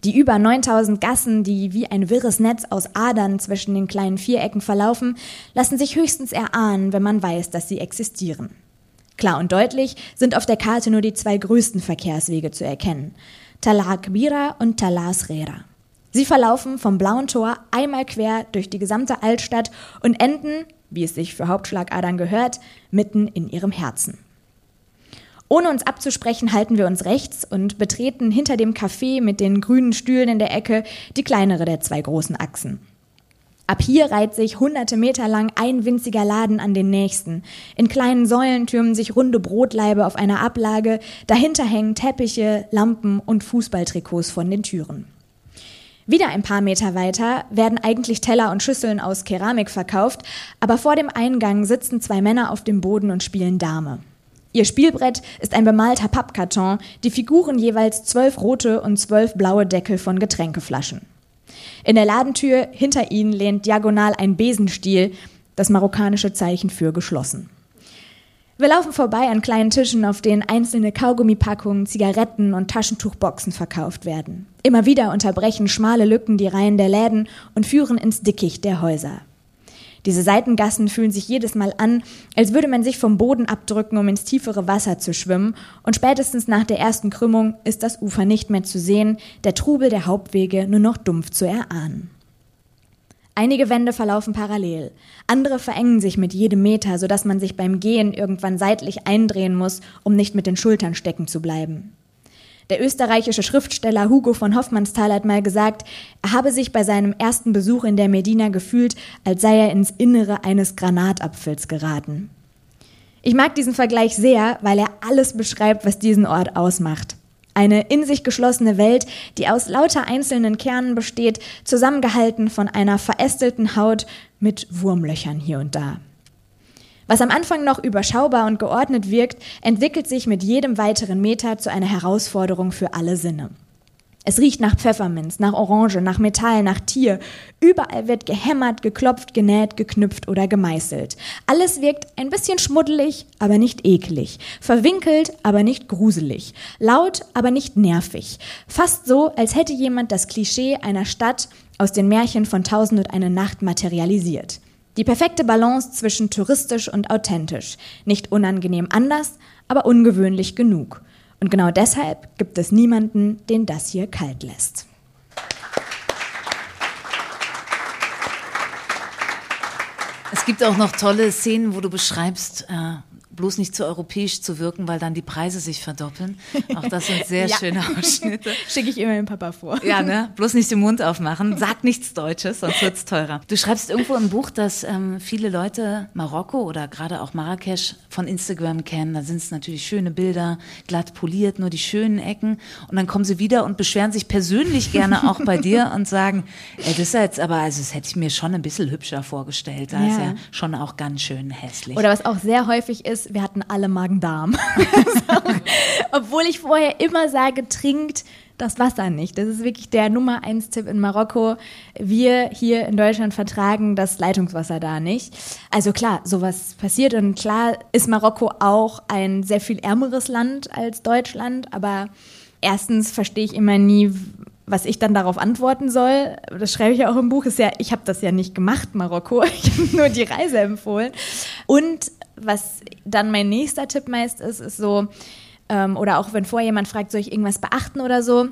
Speaker 3: Die über 9000 Gassen, die wie ein wirres Netz aus Adern zwischen den kleinen Vierecken verlaufen, lassen sich höchstens erahnen, wenn man weiß, dass sie existieren. Klar und deutlich sind auf der Karte nur die zwei größten Verkehrswege zu erkennen. Talar Kbira und Talar Srera. Sie verlaufen vom Blauen Tor einmal quer durch die gesamte Altstadt und enden, wie es sich für Hauptschlagadern gehört, mitten in ihrem Herzen. Ohne uns abzusprechen, halten wir uns rechts und betreten hinter dem Café mit den grünen Stühlen in der Ecke die kleinere der zwei großen Achsen. Ab hier reiht sich hunderte Meter lang ein winziger Laden an den nächsten. In kleinen Säulen türmen sich runde Brotleibe auf einer Ablage, dahinter hängen Teppiche, Lampen und Fußballtrikots von den Türen. Wieder ein paar Meter weiter werden eigentlich Teller und Schüsseln aus Keramik verkauft, aber vor dem Eingang sitzen zwei Männer auf dem Boden und spielen Dame. Ihr Spielbrett ist ein bemalter Pappkarton, die Figuren jeweils zwölf rote und zwölf blaue Deckel von Getränkeflaschen. In der Ladentür hinter ihnen lehnt diagonal ein Besenstiel, das marokkanische Zeichen für geschlossen. Wir laufen vorbei an kleinen Tischen, auf denen einzelne Kaugummipackungen, Zigaretten und Taschentuchboxen verkauft werden. Immer wieder unterbrechen schmale Lücken die Reihen der Läden und führen ins Dickicht der Häuser. Diese Seitengassen fühlen sich jedes Mal an, als würde man sich vom Boden abdrücken, um ins tiefere Wasser zu schwimmen, und spätestens nach der ersten Krümmung ist das Ufer nicht mehr zu sehen, der Trubel der Hauptwege nur noch dumpf zu erahnen. Einige Wände verlaufen parallel, andere verengen sich mit jedem Meter, sodass man sich beim Gehen irgendwann seitlich eindrehen muss, um nicht mit den Schultern stecken zu bleiben. Der österreichische Schriftsteller Hugo von Hoffmannsthal hat mal gesagt, er habe sich bei seinem ersten Besuch in der Medina gefühlt, als sei er ins Innere eines Granatapfels geraten. Ich mag diesen Vergleich sehr, weil er alles beschreibt, was diesen Ort ausmacht. Eine in sich geschlossene Welt, die aus lauter einzelnen Kernen besteht, zusammengehalten von einer verästelten Haut mit Wurmlöchern hier und da. Was am Anfang noch überschaubar und geordnet wirkt, entwickelt sich mit jedem weiteren Meter zu einer Herausforderung für alle Sinne. Es riecht nach Pfefferminz, nach Orange, nach Metall, nach Tier. Überall wird gehämmert, geklopft, genäht, geknüpft oder gemeißelt. Alles wirkt ein bisschen schmuddelig, aber nicht eklig. Verwinkelt, aber nicht gruselig. Laut, aber nicht nervig. Fast so, als hätte jemand das Klischee einer Stadt aus den Märchen von Tausend und eine Nacht materialisiert. Die perfekte Balance zwischen touristisch und authentisch. Nicht unangenehm anders, aber ungewöhnlich genug. Und genau deshalb gibt es niemanden, den das hier kalt lässt.
Speaker 2: Es gibt auch noch tolle Szenen, wo du beschreibst, äh, bloß nicht zu europäisch zu wirken, weil dann die Preise sich verdoppeln. Auch das sind sehr ja. schöne Ausschnitte.
Speaker 3: Schicke ich immer dem Papa vor.
Speaker 2: Ja, ne? Bloß nicht den Mund aufmachen. Sag nichts Deutsches, sonst wird's teurer. Du schreibst irgendwo im Buch, dass ähm, viele Leute Marokko oder gerade auch Marrakesch von Instagram kennen. Da sind es natürlich schöne Bilder, glatt poliert, nur die schönen Ecken. Und dann kommen sie wieder und beschweren sich persönlich gerne auch bei dir und sagen, ey, das ist jetzt aber, also das hätte ich mir schon ein bisschen hübscher vorgestellt. Da ja. ist ja schon auch ganz schön hässlich.
Speaker 3: Oder was auch sehr häufig ist, wir hatten alle Magen-Darm. Obwohl ich vorher immer sage, trinkt das Wasser nicht. Das ist wirklich der Nummer eins Tipp in Marokko. Wir hier in Deutschland vertragen das Leitungswasser da nicht. Also klar, sowas passiert und klar ist Marokko auch ein sehr viel ärmeres Land als Deutschland, aber erstens verstehe ich immer nie, was ich dann darauf antworten soll, das schreibe ich ja auch im Buch, ist ja, ich habe das ja nicht gemacht, Marokko. Ich habe nur die Reise empfohlen. Und was dann mein nächster Tipp meist ist, ist so, ähm, oder auch wenn vorher jemand fragt, soll ich irgendwas beachten oder so.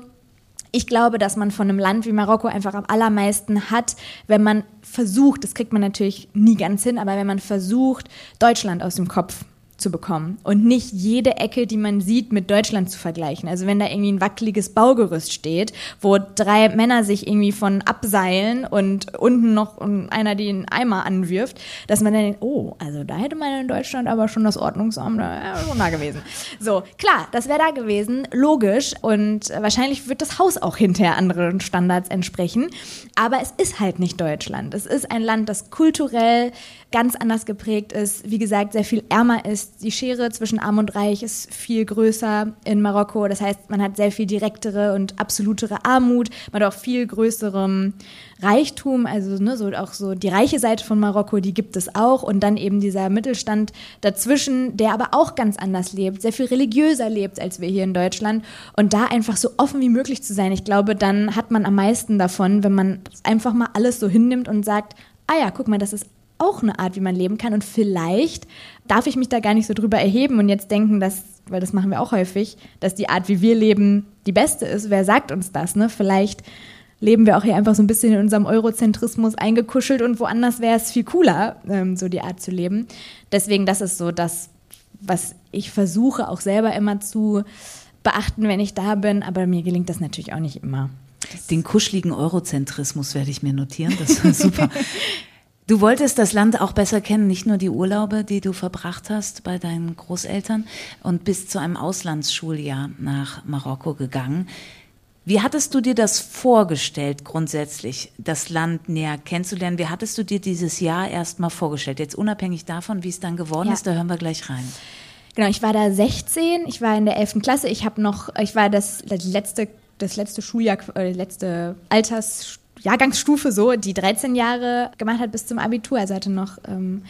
Speaker 3: Ich glaube, dass man von einem Land wie Marokko einfach am allermeisten hat, wenn man versucht, das kriegt man natürlich nie ganz hin, aber wenn man versucht, Deutschland aus dem Kopf zu bekommen und nicht jede Ecke, die man sieht, mit Deutschland zu vergleichen. Also wenn da irgendwie ein wackeliges Baugerüst steht, wo drei Männer sich irgendwie von abseilen und unten noch einer den Eimer anwirft, dass man dann denkt, oh, also da hätte man in Deutschland aber schon das Ordnungsamt da, schon da gewesen. So, klar, das wäre da gewesen, logisch und wahrscheinlich wird das Haus auch hinterher anderen Standards entsprechen, aber es ist halt nicht Deutschland. Es ist ein Land, das kulturell ganz anders geprägt ist, wie gesagt, sehr viel ärmer ist. Die Schere zwischen Arm und Reich ist viel größer in Marokko. Das heißt, man hat sehr viel direktere und absolutere Armut, man hat auch viel größerem Reichtum, also ne, so auch so die reiche Seite von Marokko, die gibt es auch und dann eben dieser Mittelstand dazwischen, der aber auch ganz anders lebt, sehr viel religiöser lebt als wir hier in Deutschland und da einfach so offen wie möglich zu sein. Ich glaube, dann hat man am meisten davon, wenn man einfach mal alles so hinnimmt und sagt, ah ja, guck mal, das ist auch eine Art, wie man leben kann. Und vielleicht darf ich mich da gar nicht so drüber erheben und jetzt denken, dass, weil das machen wir auch häufig, dass die Art, wie wir leben, die beste ist. Wer sagt uns das? Ne? Vielleicht leben wir auch hier einfach so ein bisschen in unserem Eurozentrismus eingekuschelt und woanders wäre es viel cooler, ähm, so die Art zu leben. Deswegen, das ist so das, was ich versuche auch selber immer zu beachten, wenn ich da bin, aber mir gelingt das natürlich auch nicht immer.
Speaker 2: Den kuscheligen Eurozentrismus werde ich mir notieren, das ist super. Du wolltest das Land auch besser kennen, nicht nur die Urlaube, die du verbracht hast bei deinen Großeltern und bist zu einem Auslandsschuljahr nach Marokko gegangen. Wie hattest du dir das vorgestellt, grundsätzlich, das Land näher kennenzulernen? Wie hattest du dir dieses Jahr erstmal vorgestellt? Jetzt unabhängig davon, wie es dann geworden ja. ist, da hören wir gleich rein.
Speaker 3: Genau, ich war da 16, ich war in der 11. Klasse, ich habe noch, ich war das, das letzte, das letzte Schuljahr, äh, letzte Alters Jahrgangsstufe so, die 13 Jahre gemacht hat bis zum Abitur, also hatte noch ähm,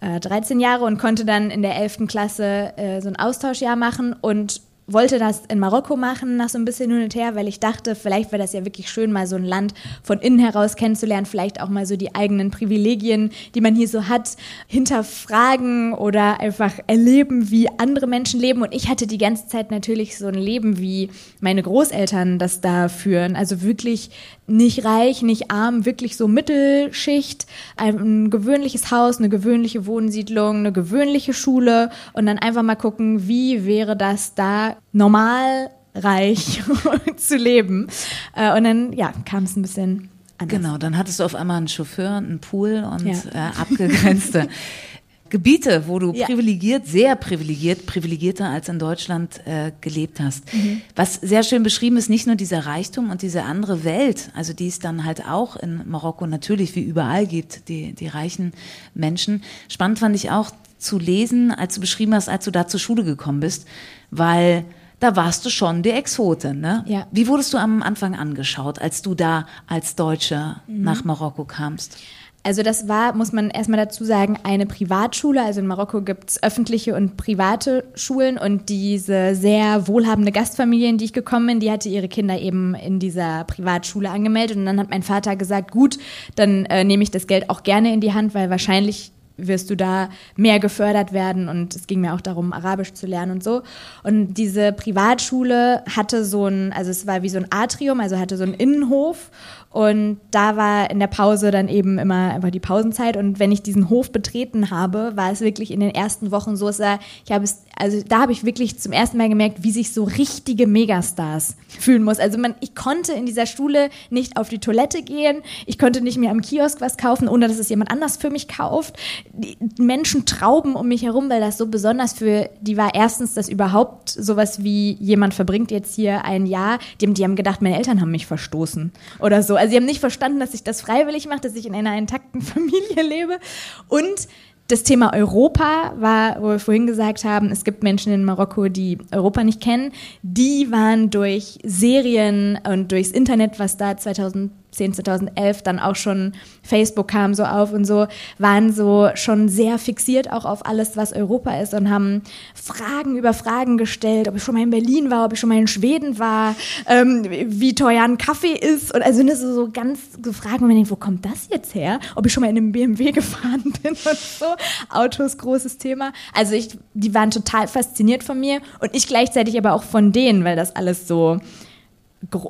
Speaker 3: äh, 13 Jahre und konnte dann in der 11. Klasse äh, so ein Austauschjahr machen und wollte das in Marokko machen, nach so ein bisschen hin und her, weil ich dachte, vielleicht wäre das ja wirklich schön, mal so ein Land von innen heraus kennenzulernen, vielleicht auch mal so die eigenen Privilegien, die man hier so hat, hinterfragen oder einfach erleben, wie andere Menschen leben. Und ich hatte die ganze Zeit natürlich so ein Leben, wie meine Großeltern das da führen. Also wirklich nicht reich, nicht arm, wirklich so Mittelschicht, ein gewöhnliches Haus, eine gewöhnliche Wohnsiedlung, eine gewöhnliche Schule und dann einfach mal gucken, wie wäre das da normal reich zu leben. Äh, und dann, ja, kam es ein bisschen anders.
Speaker 2: Genau, dann hattest du auf einmal einen Chauffeur, einen Pool und ja. äh, abgegrenzte Gebiete, wo du ja. privilegiert, sehr privilegiert, privilegierter als in Deutschland äh, gelebt hast. Mhm. Was sehr schön beschrieben ist, nicht nur dieser Reichtum und diese andere Welt, also die es dann halt auch in Marokko natürlich wie überall gibt, die, die reichen Menschen. Spannend fand ich auch zu lesen, als du beschrieben hast, als du da zur Schule gekommen bist, weil da warst du schon die Exotin. Ne? Ja. Wie wurdest du am Anfang angeschaut, als du da als Deutscher mhm. nach Marokko kamst?
Speaker 3: Also das war, muss man erstmal dazu sagen, eine Privatschule. Also in Marokko gibt es öffentliche und private Schulen und diese sehr wohlhabende Gastfamilie, in die ich gekommen bin, die hatte ihre Kinder eben in dieser Privatschule angemeldet. Und dann hat mein Vater gesagt, gut, dann äh, nehme ich das Geld auch gerne in die Hand, weil wahrscheinlich wirst du da mehr gefördert werden und es ging mir auch darum, Arabisch zu lernen und so. Und diese Privatschule hatte so ein, also es war wie so ein Atrium, also hatte so einen Innenhof und da war in der Pause dann eben immer einfach die Pausenzeit. Und wenn ich diesen Hof betreten habe, war es wirklich in den ersten Wochen so, dass ich habe es, also da habe ich wirklich zum ersten Mal gemerkt, wie sich so richtige Megastars fühlen muss. Also man, ich konnte in dieser Schule nicht auf die Toilette gehen, ich konnte nicht mehr am Kiosk was kaufen, ohne dass es jemand anders für mich kauft. Die Menschen trauben um mich herum, weil das so besonders für die war erstens, dass überhaupt sowas wie jemand verbringt jetzt hier ein Jahr, die, die haben gedacht, meine Eltern haben mich verstoßen oder so. Also sie haben nicht verstanden, dass ich das freiwillig mache, dass ich in einer intakten Familie lebe. Und das Thema Europa war, wo wir vorhin gesagt haben, es gibt Menschen in Marokko, die Europa nicht kennen. Die waren durch Serien und durchs Internet, was da 2000 2010, 2011 dann auch schon Facebook kam so auf und so, waren so schon sehr fixiert auch auf alles, was Europa ist und haben Fragen über Fragen gestellt, ob ich schon mal in Berlin war, ob ich schon mal in Schweden war, ähm, wie teuer ein Kaffee ist und also so, so ganz so Fragen, wo man denkt, wo kommt das jetzt her? Ob ich schon mal in einem BMW gefahren bin und so. Autos, großes Thema. Also ich, die waren total fasziniert von mir und ich gleichzeitig aber auch von denen, weil das alles so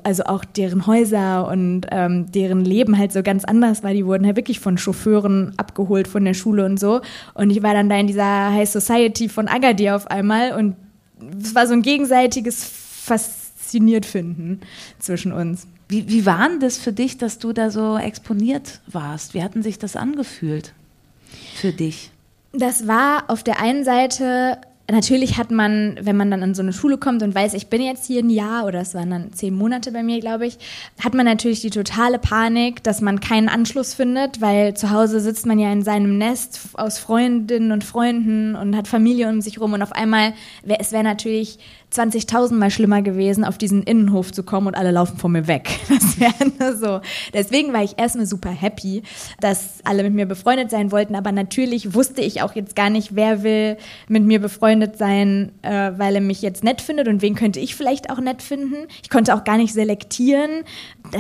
Speaker 3: also auch deren Häuser und ähm, deren Leben halt so ganz anders war. Die wurden halt wirklich von Chauffeuren abgeholt von der Schule und so. Und ich war dann da in dieser High Society von Agadir auf einmal und es war so ein gegenseitiges fasziniert finden zwischen uns.
Speaker 2: Wie, wie war denn das für dich, dass du da so exponiert warst? Wie hatten sich das angefühlt für dich?
Speaker 3: Das war auf der einen Seite natürlich hat man, wenn man dann an so eine Schule kommt und weiß, ich bin jetzt hier ein Jahr oder es waren dann zehn Monate bei mir, glaube ich, hat man natürlich die totale Panik, dass man keinen Anschluss findet, weil zu Hause sitzt man ja in seinem Nest aus Freundinnen und Freunden und hat Familie um sich rum und auf einmal, es wäre natürlich 20.000 Mal schlimmer gewesen, auf diesen Innenhof zu kommen und alle laufen vor mir weg. Das wäre nur so. Deswegen war ich erstmal super happy, dass alle mit mir befreundet sein wollten, aber natürlich wusste ich auch jetzt gar nicht, wer will mit mir befreundet sein, äh, weil er mich jetzt nett findet und wen könnte ich vielleicht auch nett finden. Ich konnte auch gar nicht selektieren.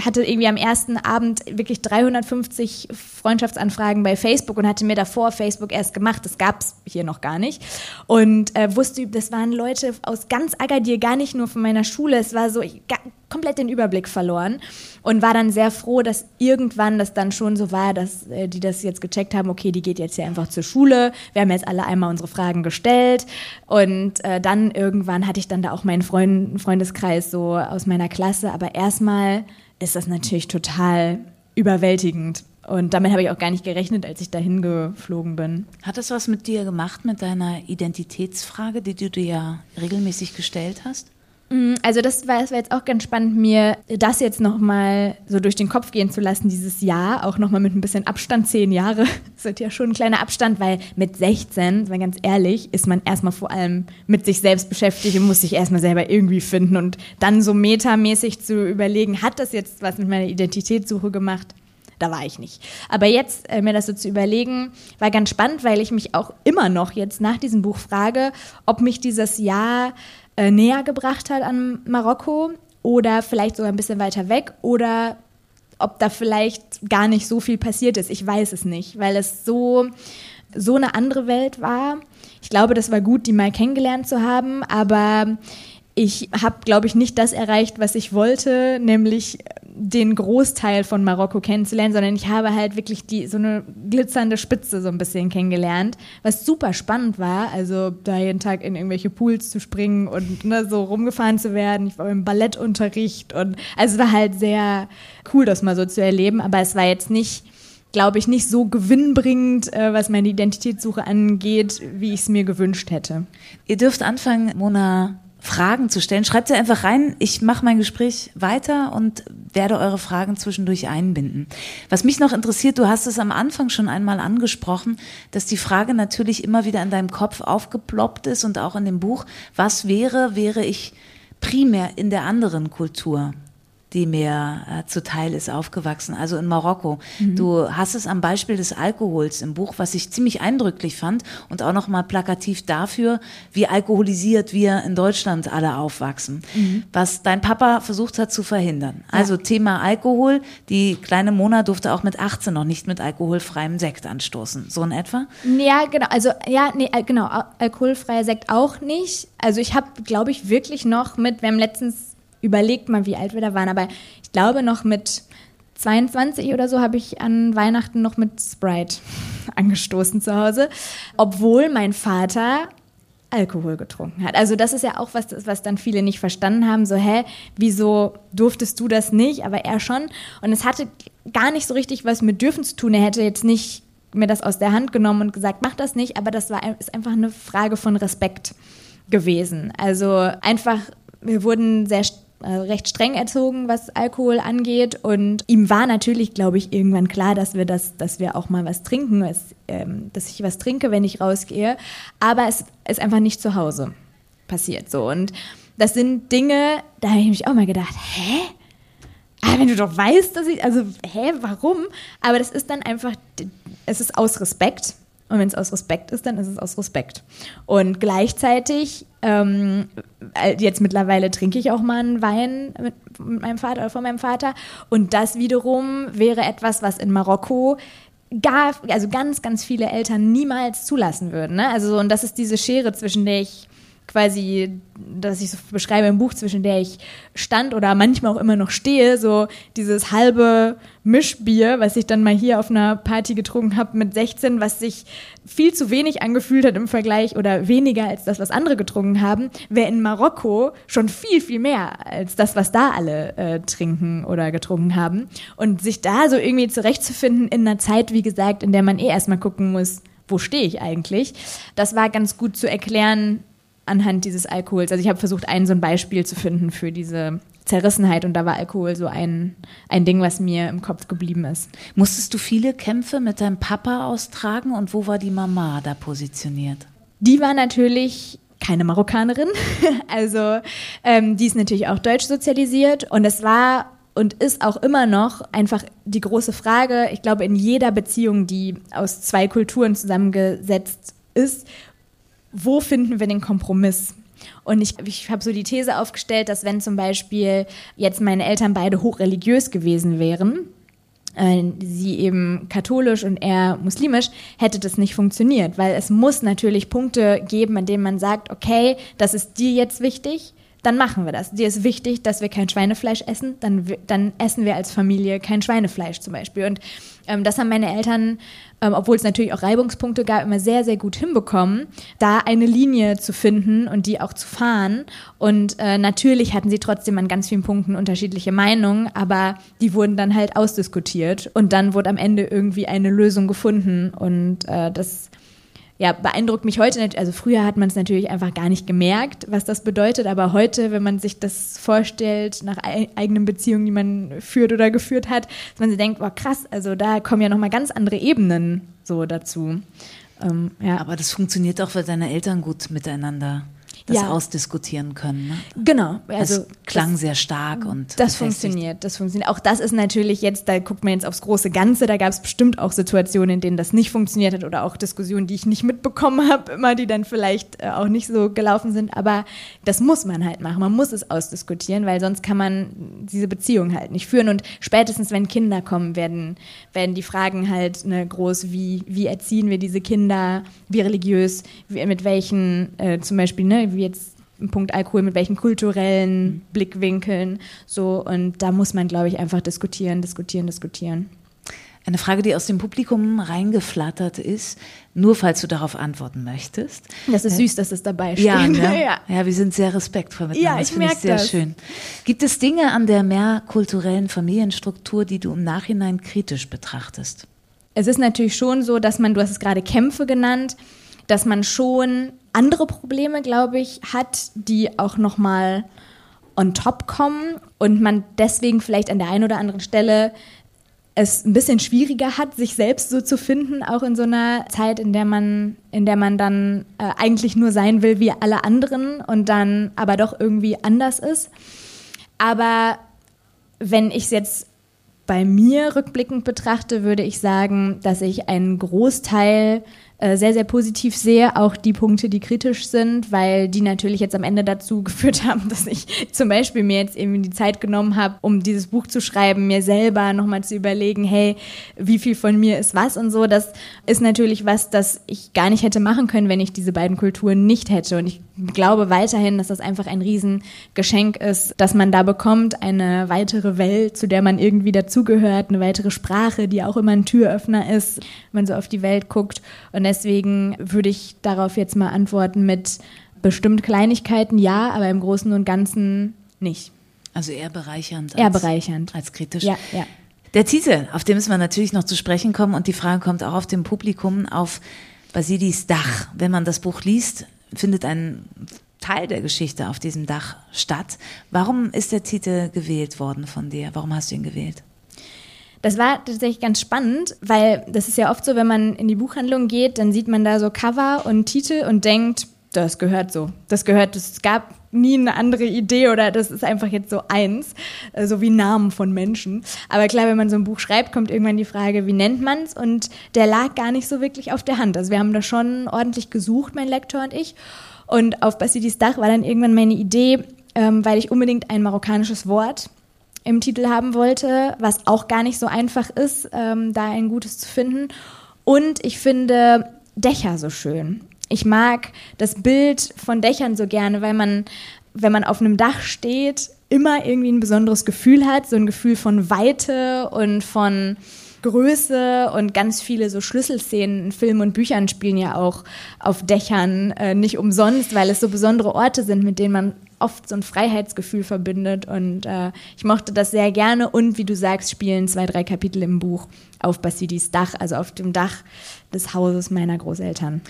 Speaker 3: Hatte irgendwie am ersten Abend wirklich 350 Freundschaftsanfragen bei Facebook und hatte mir davor Facebook erst gemacht. Das gab es hier noch gar nicht. Und äh, wusste, das waren Leute aus ganz Agadir, gar nicht nur von meiner Schule. Es war so, ich, komplett den Überblick verloren und war dann sehr froh, dass irgendwann das dann schon so war, dass äh, die das jetzt gecheckt haben, okay, die geht jetzt hier einfach zur Schule, wir haben jetzt alle einmal unsere Fragen gestellt und äh, dann irgendwann hatte ich dann da auch meinen Freund, Freundeskreis so aus meiner Klasse, aber erstmal ist das natürlich total überwältigend. Und damit habe ich auch gar nicht gerechnet, als ich dahin geflogen bin.
Speaker 2: Hat das was mit dir gemacht, mit deiner Identitätsfrage, die du dir ja regelmäßig gestellt hast?
Speaker 3: Mm, also das war, das war jetzt auch ganz spannend, mir das jetzt nochmal so durch den Kopf gehen zu lassen, dieses Jahr, auch nochmal mit ein bisschen Abstand, zehn Jahre. Das wird ja schon ein kleiner Abstand, weil mit 16, mal ganz ehrlich, ist man erstmal vor allem mit sich selbst beschäftigt und muss sich erstmal selber irgendwie finden und dann so metamäßig zu überlegen, hat das jetzt was mit meiner Identitätssuche gemacht? da war ich nicht. Aber jetzt äh, mir das so zu überlegen, war ganz spannend, weil ich mich auch immer noch jetzt nach diesem Buch frage, ob mich dieses Jahr äh, näher gebracht hat an Marokko oder vielleicht sogar ein bisschen weiter weg oder ob da vielleicht gar nicht so viel passiert ist. Ich weiß es nicht, weil es so, so eine andere Welt war. Ich glaube, das war gut, die mal kennengelernt zu haben, aber ich habe, glaube ich, nicht das erreicht, was ich wollte, nämlich den Großteil von Marokko kennenzulernen, sondern ich habe halt wirklich die so eine glitzernde Spitze so ein bisschen kennengelernt, was super spannend war. Also da jeden Tag in irgendwelche Pools zu springen und ne, so rumgefahren zu werden. Ich war im Ballettunterricht und also es war halt sehr cool, das mal so zu erleben. Aber es war jetzt nicht glaube ich, nicht so gewinnbringend, äh, was meine Identitätssuche angeht, wie ich es mir gewünscht hätte.
Speaker 2: Ihr dürft anfangen, Mona, Fragen zu stellen. Schreibt sie einfach rein. Ich mache mein Gespräch weiter und werde eure Fragen zwischendurch einbinden. Was mich noch interessiert, du hast es am Anfang schon einmal angesprochen, dass die Frage natürlich immer wieder in deinem Kopf aufgeploppt ist und auch in dem Buch. Was wäre, wäre ich primär in der anderen Kultur? Die mir äh, zuteil ist, aufgewachsen, also in Marokko. Mhm. Du hast es am Beispiel des Alkohols im Buch, was ich ziemlich eindrücklich fand und auch nochmal plakativ dafür, wie alkoholisiert wir in Deutschland alle aufwachsen, mhm. was dein Papa versucht hat zu verhindern. Also ja. Thema Alkohol, die kleine Mona durfte auch mit 18 noch nicht mit alkoholfreiem Sekt anstoßen, so in etwa?
Speaker 3: Ja, genau, also ja, nee, genau, alkoholfreier Sekt auch nicht. Also ich habe, glaube ich, wirklich noch mit, wir haben letztens überlegt mal, wie alt wir da waren, aber ich glaube noch mit 22 oder so habe ich an Weihnachten noch mit Sprite angestoßen zu Hause, obwohl mein Vater Alkohol getrunken hat. Also das ist ja auch was, was dann viele nicht verstanden haben. So, hä, wieso durftest du das nicht? Aber er schon. Und es hatte gar nicht so richtig was mit dürfen zu tun. Er hätte jetzt nicht mir das aus der Hand genommen und gesagt, mach das nicht. Aber das war ist einfach eine Frage von Respekt gewesen. Also einfach, wir wurden sehr recht streng erzogen, was Alkohol angeht. Und ihm war natürlich, glaube ich, irgendwann klar, dass wir das, dass wir auch mal was trinken, dass, ähm, dass ich was trinke, wenn ich rausgehe. Aber es ist einfach nicht zu Hause passiert so. Und das sind Dinge, da habe ich mich auch mal gedacht, hä? Aber wenn du doch weißt, dass ich, also, hä, warum? Aber das ist dann einfach, es ist aus Respekt. Und wenn es aus Respekt ist, dann ist es aus Respekt. Und gleichzeitig ähm, äh, jetzt mittlerweile trinke ich auch mal einen Wein mit, mit meinem Vater oder von meinem Vater. Und das wiederum wäre etwas, was in Marokko gar, also ganz, ganz viele Eltern niemals zulassen würden. Ne? Also, und das ist diese Schere, zwischen der ich quasi, dass ich so beschreibe im Buch, zwischen der ich stand oder manchmal auch immer noch stehe, so dieses halbe Mischbier, was ich dann mal hier auf einer Party getrunken habe mit 16, was sich viel zu wenig angefühlt hat im Vergleich oder weniger als das, was andere getrunken haben, wäre in Marokko schon viel, viel mehr als das, was da alle äh, trinken oder getrunken haben. Und sich da so irgendwie zurechtzufinden in einer Zeit, wie gesagt, in der man eh erstmal gucken muss, wo stehe ich eigentlich, das war ganz gut zu erklären, anhand dieses Alkohols. Also ich habe versucht, ein so ein Beispiel zu finden für diese Zerrissenheit und da war Alkohol so ein, ein Ding, was mir im Kopf geblieben ist.
Speaker 2: Musstest du viele Kämpfe mit deinem Papa austragen und wo war die Mama da positioniert?
Speaker 3: Die war natürlich keine Marokkanerin, also ähm, die ist natürlich auch deutsch sozialisiert und es war und ist auch immer noch einfach die große Frage, ich glaube, in jeder Beziehung, die aus zwei Kulturen zusammengesetzt ist, wo finden wir den Kompromiss? Und ich, ich habe so die These aufgestellt, dass wenn zum Beispiel jetzt meine Eltern beide hochreligiös gewesen wären, äh, sie eben katholisch und er muslimisch, hätte das nicht funktioniert, weil es muss natürlich Punkte geben, an denen man sagt, okay, das ist dir jetzt wichtig, dann machen wir das. Dir ist wichtig, dass wir kein Schweinefleisch essen, dann, dann essen wir als Familie kein Schweinefleisch zum Beispiel. Und ähm, das haben meine Eltern, ähm, obwohl es natürlich auch Reibungspunkte gab, immer sehr, sehr gut hinbekommen, da eine Linie zu finden und die auch zu fahren. Und äh, natürlich hatten sie trotzdem an ganz vielen Punkten unterschiedliche Meinungen, aber die wurden dann halt ausdiskutiert und dann wurde am Ende irgendwie eine Lösung gefunden. Und äh, das ja, beeindruckt mich heute. Also früher hat man es natürlich einfach gar nicht gemerkt, was das bedeutet, aber heute, wenn man sich das vorstellt, nach eigenen Beziehungen, die man führt oder geführt hat, dass man sich denkt, boah, krass, also da kommen ja nochmal ganz andere Ebenen so dazu.
Speaker 2: Ähm, ja. Aber das funktioniert auch, weil deine Eltern gut miteinander das ja. ausdiskutieren können. Ne?
Speaker 3: Genau.
Speaker 2: Also das klang das, sehr stark und
Speaker 3: das funktioniert. Das funktioniert. Auch das ist natürlich jetzt, da guckt man jetzt aufs große Ganze. Da gab es bestimmt auch Situationen, in denen das nicht funktioniert hat oder auch Diskussionen, die ich nicht mitbekommen habe, immer die dann vielleicht äh, auch nicht so gelaufen sind. Aber das muss man halt machen. Man muss es ausdiskutieren, weil sonst kann man diese Beziehung halt nicht führen. Und spätestens, wenn Kinder kommen, werden werden die Fragen halt ne, groß, wie wie erziehen wir diese Kinder, wie religiös, wie, mit welchen äh, zum Beispiel ne wie jetzt im Punkt Alkohol, mit welchen kulturellen mhm. Blickwinkeln, so. Und da muss man, glaube ich, einfach diskutieren, diskutieren, diskutieren.
Speaker 2: Eine Frage, die aus dem Publikum reingeflattert ist, nur falls du darauf antworten möchtest.
Speaker 3: Das ist äh, süß, dass es dabei steht.
Speaker 2: Ja, ne? ja. ja, wir sind sehr respektvoll miteinander. Ja, ich das merke ich sehr das. schön. Gibt es Dinge an der mehrkulturellen Familienstruktur, die du im Nachhinein kritisch betrachtest?
Speaker 3: Es ist natürlich schon so, dass man, du hast es gerade Kämpfe genannt, dass man schon andere Probleme, glaube ich, hat, die auch noch mal on top kommen und man deswegen vielleicht an der einen oder anderen Stelle es ein bisschen schwieriger hat, sich selbst so zu finden, auch in so einer Zeit, in der man, in der man dann äh, eigentlich nur sein will wie alle anderen und dann aber doch irgendwie anders ist. Aber wenn ich es jetzt bei mir rückblickend betrachte, würde ich sagen, dass ich einen Großteil äh, sehr, sehr positiv sehe, auch die Punkte, die kritisch sind, weil die natürlich jetzt am Ende dazu geführt haben, dass ich zum Beispiel mir jetzt eben die Zeit genommen habe, um dieses Buch zu schreiben, mir selber nochmal zu überlegen, hey, wie viel von mir ist was und so. Das ist natürlich was, das ich gar nicht hätte machen können, wenn ich diese beiden Kulturen nicht hätte. Und ich glaube weiterhin, dass das einfach ein Riesengeschenk ist, dass man da bekommt, eine weitere Welt, zu der man irgendwie dazugehört, eine weitere Sprache, die auch immer ein Türöffner ist, wenn man so auf die Welt guckt. Und deswegen würde ich darauf jetzt mal antworten mit bestimmt Kleinigkeiten ja, aber im Großen und Ganzen nicht.
Speaker 2: Also eher bereichernd.
Speaker 3: Als, eher bereichernd.
Speaker 2: Als kritisch.
Speaker 3: Ja, ja.
Speaker 2: Der Titel, auf den müssen wir natürlich noch zu sprechen kommen und die Frage kommt auch auf dem Publikum auf Basilis Dach. Wenn man das Buch liest, findet ein Teil der Geschichte auf diesem Dach statt. Warum ist der Titel gewählt worden von dir? Warum hast du ihn gewählt?
Speaker 3: Das war tatsächlich ganz spannend, weil das ist ja oft so, wenn man in die Buchhandlung geht, dann sieht man da so Cover und Titel und denkt, das gehört so. Das gehört, es gab nie eine andere Idee oder das ist einfach jetzt so eins, äh, so wie Namen von Menschen. Aber klar, wenn man so ein Buch schreibt, kommt irgendwann die Frage, wie nennt man es? Und der lag gar nicht so wirklich auf der Hand. Also wir haben da schon ordentlich gesucht, mein Lektor und ich. Und auf Basilis Dach war dann irgendwann meine Idee, ähm, weil ich unbedingt ein marokkanisches Wort im Titel haben wollte, was auch gar nicht so einfach ist, ähm, da ein gutes zu finden. Und ich finde Dächer so schön. Ich mag das Bild von Dächern so gerne, weil man, wenn man auf einem Dach steht, immer irgendwie ein besonderes Gefühl hat, so ein Gefühl von Weite und von Größe und ganz viele so Schlüsselszenen in Filmen und Büchern spielen ja auch auf Dächern äh, nicht umsonst, weil es so besondere Orte sind, mit denen man oft so ein Freiheitsgefühl verbindet. Und äh, ich mochte das sehr gerne. Und wie du sagst, spielen zwei, drei Kapitel im Buch auf Basidis Dach, also auf dem Dach des Hauses meiner Großeltern.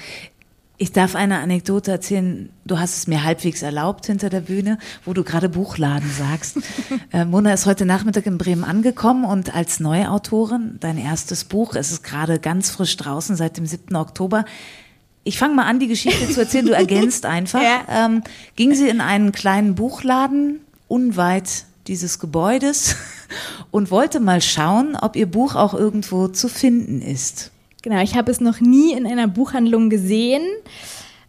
Speaker 2: Ich darf eine Anekdote erzählen. Du hast es mir halbwegs erlaubt hinter der Bühne, wo du gerade Buchladen sagst. äh, Mona ist heute Nachmittag in Bremen angekommen und als Neuautorin, dein erstes Buch, es ist gerade ganz frisch draußen seit dem 7. Oktober, ich fange mal an, die Geschichte zu erzählen. Du ergänzt einfach. Ja. Ähm, ging sie in einen kleinen Buchladen unweit dieses Gebäudes und wollte mal schauen, ob ihr Buch auch irgendwo zu finden ist.
Speaker 3: Genau, ich habe es noch nie in einer Buchhandlung gesehen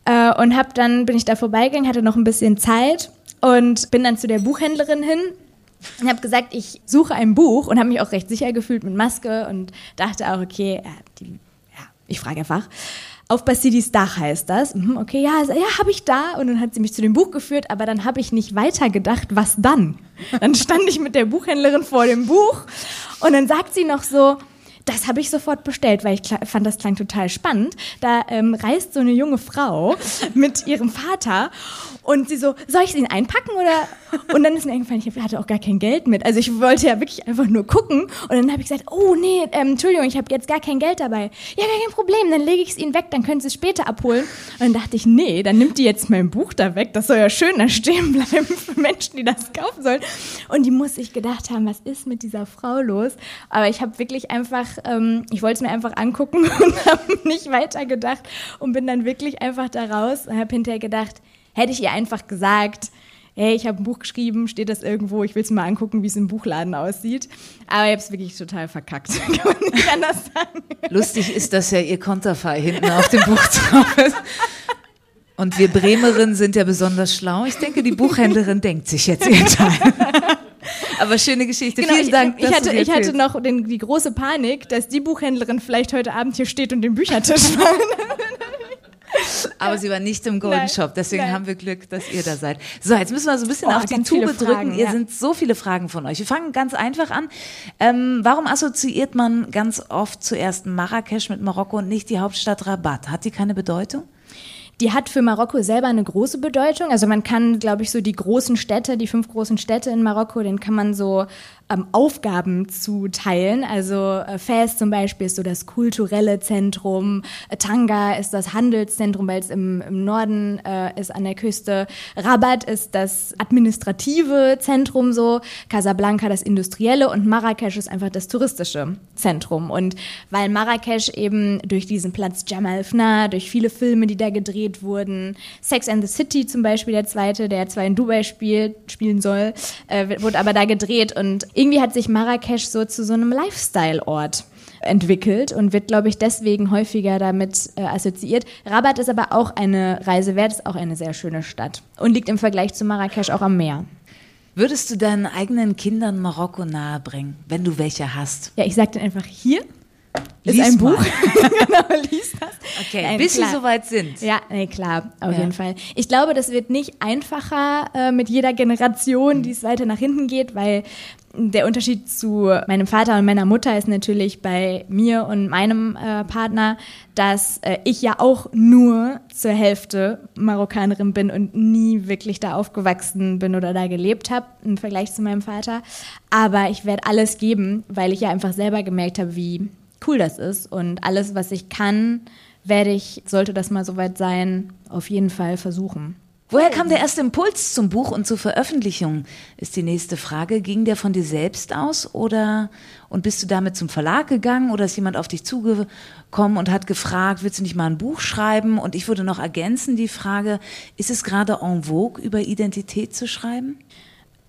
Speaker 3: äh, und habe dann bin ich da vorbeigegangen, hatte noch ein bisschen Zeit und bin dann zu der Buchhändlerin hin und habe gesagt, ich suche ein Buch und habe mich auch recht sicher gefühlt mit Maske und dachte auch, okay, ja, die, ja ich frage einfach. Auf Basidis Dach heißt das. Mhm, okay, ja, ja, habe ich da. Und dann hat sie mich zu dem Buch geführt, aber dann habe ich nicht weitergedacht, was dann. Dann stand ich mit der Buchhändlerin vor dem Buch und dann sagt sie noch so, das habe ich sofort bestellt, weil ich fand, das klang total spannend. Da ähm, reist so eine junge Frau mit ihrem Vater und sie so, soll ich ihn einpacken oder? Und dann ist mir eingefallen, ich hatte auch gar kein Geld mit. Also ich wollte ja wirklich einfach nur gucken. Und dann habe ich gesagt, oh nee, ähm, Entschuldigung, ich habe jetzt gar kein Geld dabei. Ja, gar kein Problem, dann lege ich es ihnen weg, dann können sie es später abholen. Und dann dachte ich, nee, dann nimmt die jetzt mein Buch da weg. Das soll ja schön da stehen bleiben für Menschen, die das kaufen sollen. Und die muss sich gedacht haben, was ist mit dieser Frau los? Aber ich habe wirklich einfach, ähm, ich wollte es mir einfach angucken und habe nicht weitergedacht und bin dann wirklich einfach da raus und habe hinterher gedacht, Hätte ich ihr einfach gesagt, hey, ich habe ein Buch geschrieben, steht das irgendwo, ich will es mal angucken, wie es im Buchladen aussieht. Aber ich habe es wirklich total verkackt, kann man nicht anders sagen.
Speaker 2: Lustig ist, dass ja ihr Konterfei hinten auf dem Buch drauf ist. Und wir Bremerinnen sind ja besonders schlau. Ich denke, die Buchhändlerin denkt sich jetzt ihren Teil. Aber schöne Geschichte.
Speaker 3: Genau,
Speaker 2: Vielen Dank.
Speaker 3: Ich, ich hatte, ich hatte noch den, die große Panik, dass die Buchhändlerin vielleicht heute Abend hier steht und den Büchertisch macht.
Speaker 2: Aber sie war nicht im Golden Nein. Shop, deswegen Nein. haben wir Glück, dass ihr da seid. So, jetzt müssen wir so ein bisschen oh, auf die Tube drücken. Ihr ja. sind so viele Fragen von euch. Wir fangen ganz einfach an. Ähm, warum assoziiert man ganz oft zuerst Marrakesch mit Marokko und nicht die Hauptstadt Rabat? Hat die keine Bedeutung?
Speaker 3: Die hat für Marokko selber eine große Bedeutung. Also man kann, glaube ich, so die großen Städte, die fünf großen Städte in Marokko, den kann man so ähm, Aufgaben zuteilen. Also äh, Fez zum Beispiel ist so das kulturelle Zentrum, äh, Tanga ist das Handelszentrum, weil es im, im Norden äh, ist an der Küste, Rabat ist das administrative Zentrum so, Casablanca das industrielle und Marrakesch ist einfach das touristische Zentrum. Und weil Marrakesch eben durch diesen Platz Jamal Fna, durch viele Filme, die da gedreht wurden, Sex and the City zum Beispiel, der zweite, der zwar in Dubai spielt, spielen soll, äh, wurde aber da gedreht und irgendwie hat sich Marrakesch so zu so einem Lifestyle-Ort entwickelt und wird, glaube ich, deswegen häufiger damit äh, assoziiert. Rabat ist aber auch eine Reise wert, ist auch eine sehr schöne Stadt und liegt im Vergleich zu Marrakesch auch am Meer.
Speaker 2: Würdest du deinen eigenen Kindern Marokko nahebringen, wenn du welche hast?
Speaker 3: Ja, ich sage dann einfach hier. Ist lies ein Buch. genau,
Speaker 2: lies das. Okay, Nein, bis klar. sie soweit sind.
Speaker 3: Ja, nee, klar, auf ja. jeden Fall. Ich glaube, das wird nicht einfacher äh, mit jeder Generation, die es weiter nach hinten geht, weil der Unterschied zu meinem Vater und meiner Mutter ist natürlich bei mir und meinem äh, Partner, dass äh, ich ja auch nur zur Hälfte Marokkanerin bin und nie wirklich da aufgewachsen bin oder da gelebt habe im Vergleich zu meinem Vater. Aber ich werde alles geben, weil ich ja einfach selber gemerkt habe, wie cool das ist und alles, was ich kann, werde ich, sollte das mal soweit sein, auf jeden Fall versuchen.
Speaker 2: Woher kam der erste Impuls zum Buch und zur Veröffentlichung? Ist die nächste Frage. Ging der von dir selbst aus oder und bist du damit zum Verlag gegangen oder ist jemand auf dich zugekommen und hat gefragt, willst du nicht mal ein Buch schreiben? Und ich würde noch ergänzen die Frage, ist es gerade en vogue, über Identität zu schreiben?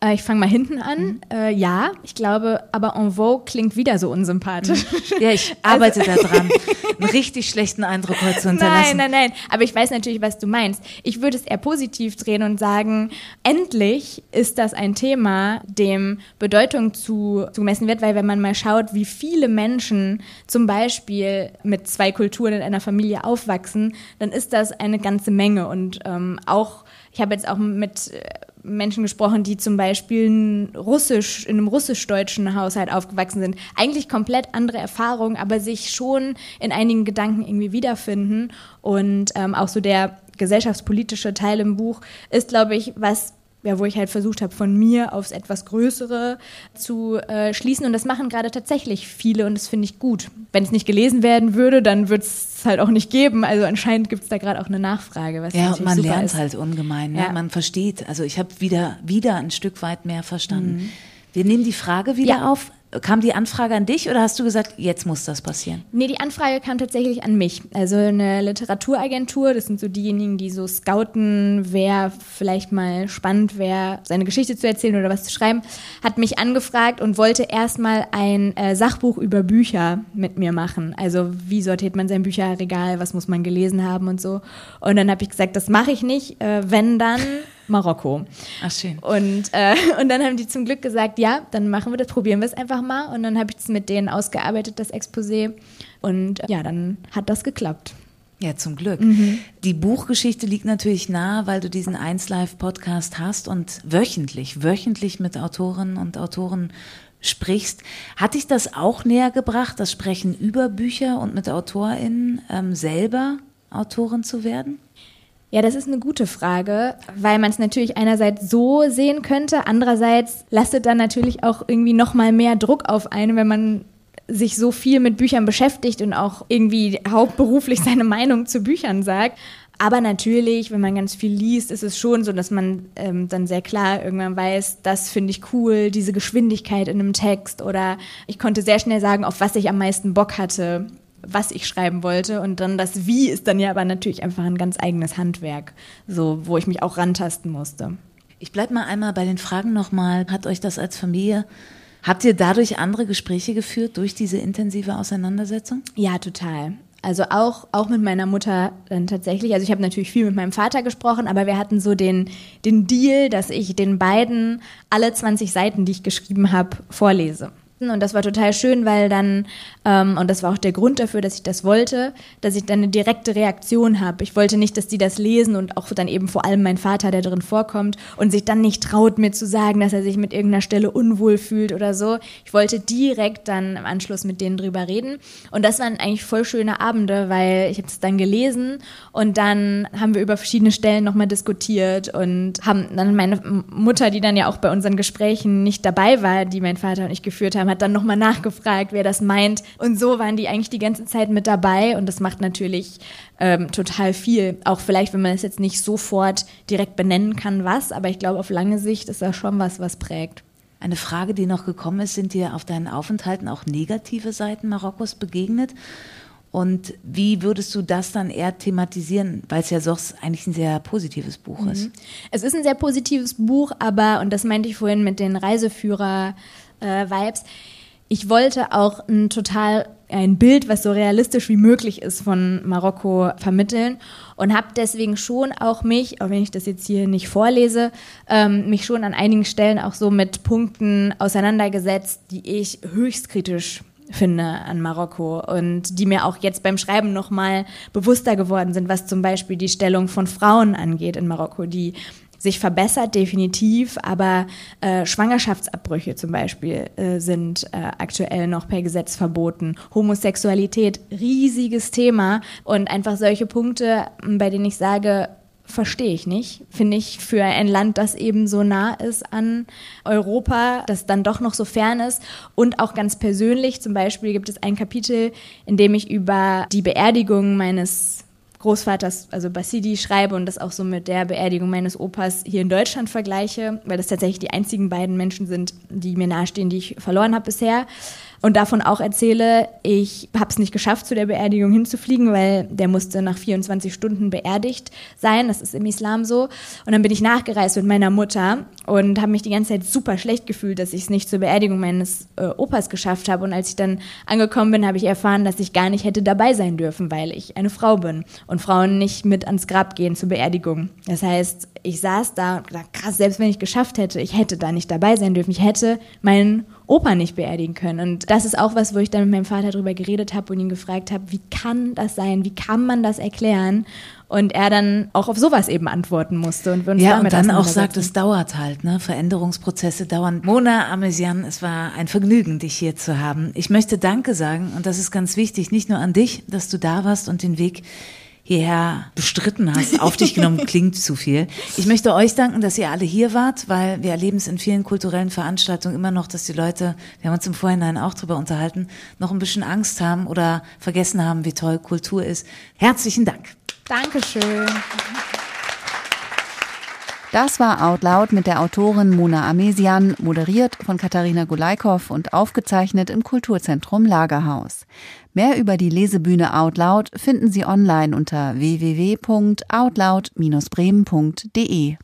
Speaker 3: Äh, ich fange mal hinten an. Mhm. Äh, ja, ich glaube, aber en vogue klingt wieder so unsympathisch. Mhm.
Speaker 2: Ja, ich arbeite also, daran, einen richtig schlechten Eindruck heute zu hinterlassen.
Speaker 3: Nein, nein, nein. Aber ich weiß natürlich, was du meinst. Ich würde es eher positiv drehen und sagen, endlich ist das ein Thema, dem Bedeutung zu, zugemessen wird, weil wenn man mal schaut, wie viele Menschen zum Beispiel mit zwei Kulturen in einer Familie aufwachsen, dann ist das eine ganze Menge. Und ähm, auch, ich habe jetzt auch mit äh, Menschen gesprochen, die zum Beispiel in, Russisch, in einem russisch-deutschen Haushalt aufgewachsen sind. Eigentlich komplett andere Erfahrungen, aber sich schon in einigen Gedanken irgendwie wiederfinden. Und ähm, auch so der gesellschaftspolitische Teil im Buch ist, glaube ich, was ja, wo ich halt versucht habe, von mir aufs etwas Größere zu äh, schließen. Und das machen gerade tatsächlich viele und das finde ich gut. Wenn es nicht gelesen werden würde, dann würde es halt auch nicht geben. Also anscheinend gibt es da gerade auch eine Nachfrage. Was
Speaker 2: ja, und man lernt halt ungemein. Ne? Ja. Man versteht. Also ich habe wieder, wieder ein Stück weit mehr verstanden. Mhm. Wir nehmen die Frage wieder ja. auf. Kam die Anfrage an dich oder hast du gesagt, jetzt muss das passieren?
Speaker 3: Nee, die Anfrage kam tatsächlich an mich. Also eine Literaturagentur, das sind so diejenigen, die so scouten, wer vielleicht mal spannend wäre, seine Geschichte zu erzählen oder was zu schreiben, hat mich angefragt und wollte erstmal ein äh, Sachbuch über Bücher mit mir machen. Also wie sortiert man sein Bücherregal, was muss man gelesen haben und so. Und dann habe ich gesagt, das mache ich nicht. Äh, wenn dann Marokko.
Speaker 2: Ach schön.
Speaker 3: Und, äh, und dann haben die zum Glück gesagt, ja, dann machen wir das, probieren wir es einfach mal. Und dann habe ich es mit denen ausgearbeitet, das Exposé. Und ja, dann hat das geklappt.
Speaker 2: Ja, zum Glück. Mhm. Die Buchgeschichte liegt natürlich nahe, weil du diesen 1 Live Podcast hast und wöchentlich, wöchentlich mit Autorinnen und Autoren sprichst. Hat dich das auch näher gebracht, das Sprechen über Bücher und mit AutorInnen ähm, selber Autorin zu werden?
Speaker 3: Ja, das ist eine gute Frage, weil man es natürlich einerseits so sehen könnte, andererseits lastet dann natürlich auch irgendwie noch mal mehr Druck auf einen, wenn man sich so viel mit Büchern beschäftigt und auch irgendwie hauptberuflich seine Meinung zu Büchern sagt. Aber natürlich, wenn man ganz viel liest, ist es schon so, dass man ähm, dann sehr klar irgendwann weiß, das finde ich cool, diese Geschwindigkeit in einem Text oder ich konnte sehr schnell sagen, auf was ich am meisten Bock hatte, was ich schreiben wollte und dann das Wie ist dann ja aber natürlich einfach ein ganz eigenes Handwerk, so wo ich mich auch rantasten musste.
Speaker 2: Ich bleibe mal einmal bei den Fragen nochmal. Hat euch das als Familie Habt ihr dadurch andere Gespräche geführt durch diese intensive Auseinandersetzung?
Speaker 3: Ja, total. Also auch, auch mit meiner Mutter dann tatsächlich. Also ich habe natürlich viel mit meinem Vater gesprochen, aber wir hatten so den, den Deal, dass ich den beiden alle 20 Seiten, die ich geschrieben habe, vorlese. Und das war total schön, weil dann, ähm, und das war auch der Grund dafür, dass ich das wollte, dass ich dann eine direkte Reaktion habe. Ich wollte nicht, dass die das lesen und auch dann eben vor allem mein Vater, der drin vorkommt und sich dann nicht traut, mir zu sagen, dass er sich mit irgendeiner Stelle unwohl fühlt oder so. Ich wollte direkt dann im Anschluss mit denen drüber reden. Und das waren eigentlich voll schöne Abende, weil ich habe es dann gelesen und dann haben wir über verschiedene Stellen nochmal diskutiert und haben dann meine Mutter, die dann ja auch bei unseren Gesprächen nicht dabei war, die mein Vater und ich geführt haben, hat dann nochmal nachgefragt, wer das meint. Und so waren die eigentlich die ganze Zeit mit dabei und das macht natürlich ähm, total viel. Auch vielleicht, wenn man es jetzt nicht sofort direkt benennen kann, was, aber ich glaube, auf lange Sicht ist das schon was, was prägt.
Speaker 2: Eine Frage, die noch gekommen ist, sind dir auf deinen Aufenthalten auch negative Seiten Marokkos begegnet? Und wie würdest du das dann eher thematisieren, weil es ja sonst eigentlich ein sehr positives Buch mhm. ist?
Speaker 3: Es ist ein sehr positives Buch, aber, und das meinte ich vorhin mit den Reiseführer, äh, Vibes. Ich wollte auch ein total ein Bild, was so realistisch wie möglich ist von Marokko vermitteln und habe deswegen schon auch mich, auch wenn ich das jetzt hier nicht vorlese, ähm, mich schon an einigen Stellen auch so mit Punkten auseinandergesetzt, die ich höchst kritisch finde an Marokko und die mir auch jetzt beim Schreiben nochmal bewusster geworden sind, was zum Beispiel die Stellung von Frauen angeht in Marokko, die sich verbessert, definitiv, aber äh, Schwangerschaftsabbrüche zum Beispiel äh, sind äh, aktuell noch per Gesetz verboten. Homosexualität, riesiges Thema und einfach solche Punkte, bei denen ich sage, verstehe ich nicht. Finde ich für ein Land, das eben so nah ist an Europa, das dann doch noch so fern ist. Und auch ganz persönlich, zum Beispiel gibt es ein Kapitel, in dem ich über die Beerdigung meines Großvaters, also Basidi, schreibe und das auch so mit der Beerdigung meines Opas hier in Deutschland vergleiche, weil das tatsächlich die einzigen beiden Menschen sind, die mir nahestehen, die ich verloren habe bisher und davon auch erzähle, ich habe es nicht geschafft, zu der Beerdigung hinzufliegen, weil der musste nach 24 Stunden beerdigt sein. Das ist im Islam so. Und dann bin ich nachgereist mit meiner Mutter und habe mich die ganze Zeit super schlecht gefühlt, dass ich es nicht zur Beerdigung meines äh, Opas geschafft habe. Und als ich dann angekommen bin, habe ich erfahren, dass ich gar nicht hätte dabei sein dürfen, weil ich eine Frau bin und Frauen nicht mit ans Grab gehen zur Beerdigung. Das heißt, ich saß da und dachte, krass, selbst wenn ich geschafft hätte, ich hätte da nicht dabei sein dürfen. Ich hätte meinen Opa nicht beerdigen können. Und das ist auch was, wo ich dann mit meinem Vater darüber geredet habe und ihn gefragt habe, wie kann das sein? Wie kann man das erklären? Und er dann auch auf sowas eben antworten musste. Und
Speaker 2: wir uns ja, und dann auch sagt, es dauert halt, ne? Veränderungsprozesse dauern. Mona Amesian, es war ein Vergnügen, dich hier zu haben. Ich möchte Danke sagen, und das ist ganz wichtig, nicht nur an dich, dass du da warst und den Weg hierher bestritten hast, auf dich genommen, klingt zu viel. Ich möchte euch danken, dass ihr alle hier wart, weil wir erleben es in vielen kulturellen Veranstaltungen immer noch, dass die Leute, wir haben uns im Vorhinein auch drüber unterhalten, noch ein bisschen Angst haben oder vergessen haben, wie toll Kultur ist. Herzlichen Dank.
Speaker 3: Dankeschön.
Speaker 1: Das war Out Loud mit der Autorin Mona Amesian, moderiert von Katharina Gulaikow und aufgezeichnet im Kulturzentrum Lagerhaus. Mehr über die Lesebühne Out Loud finden Sie online unter www.outloud-bremen.de.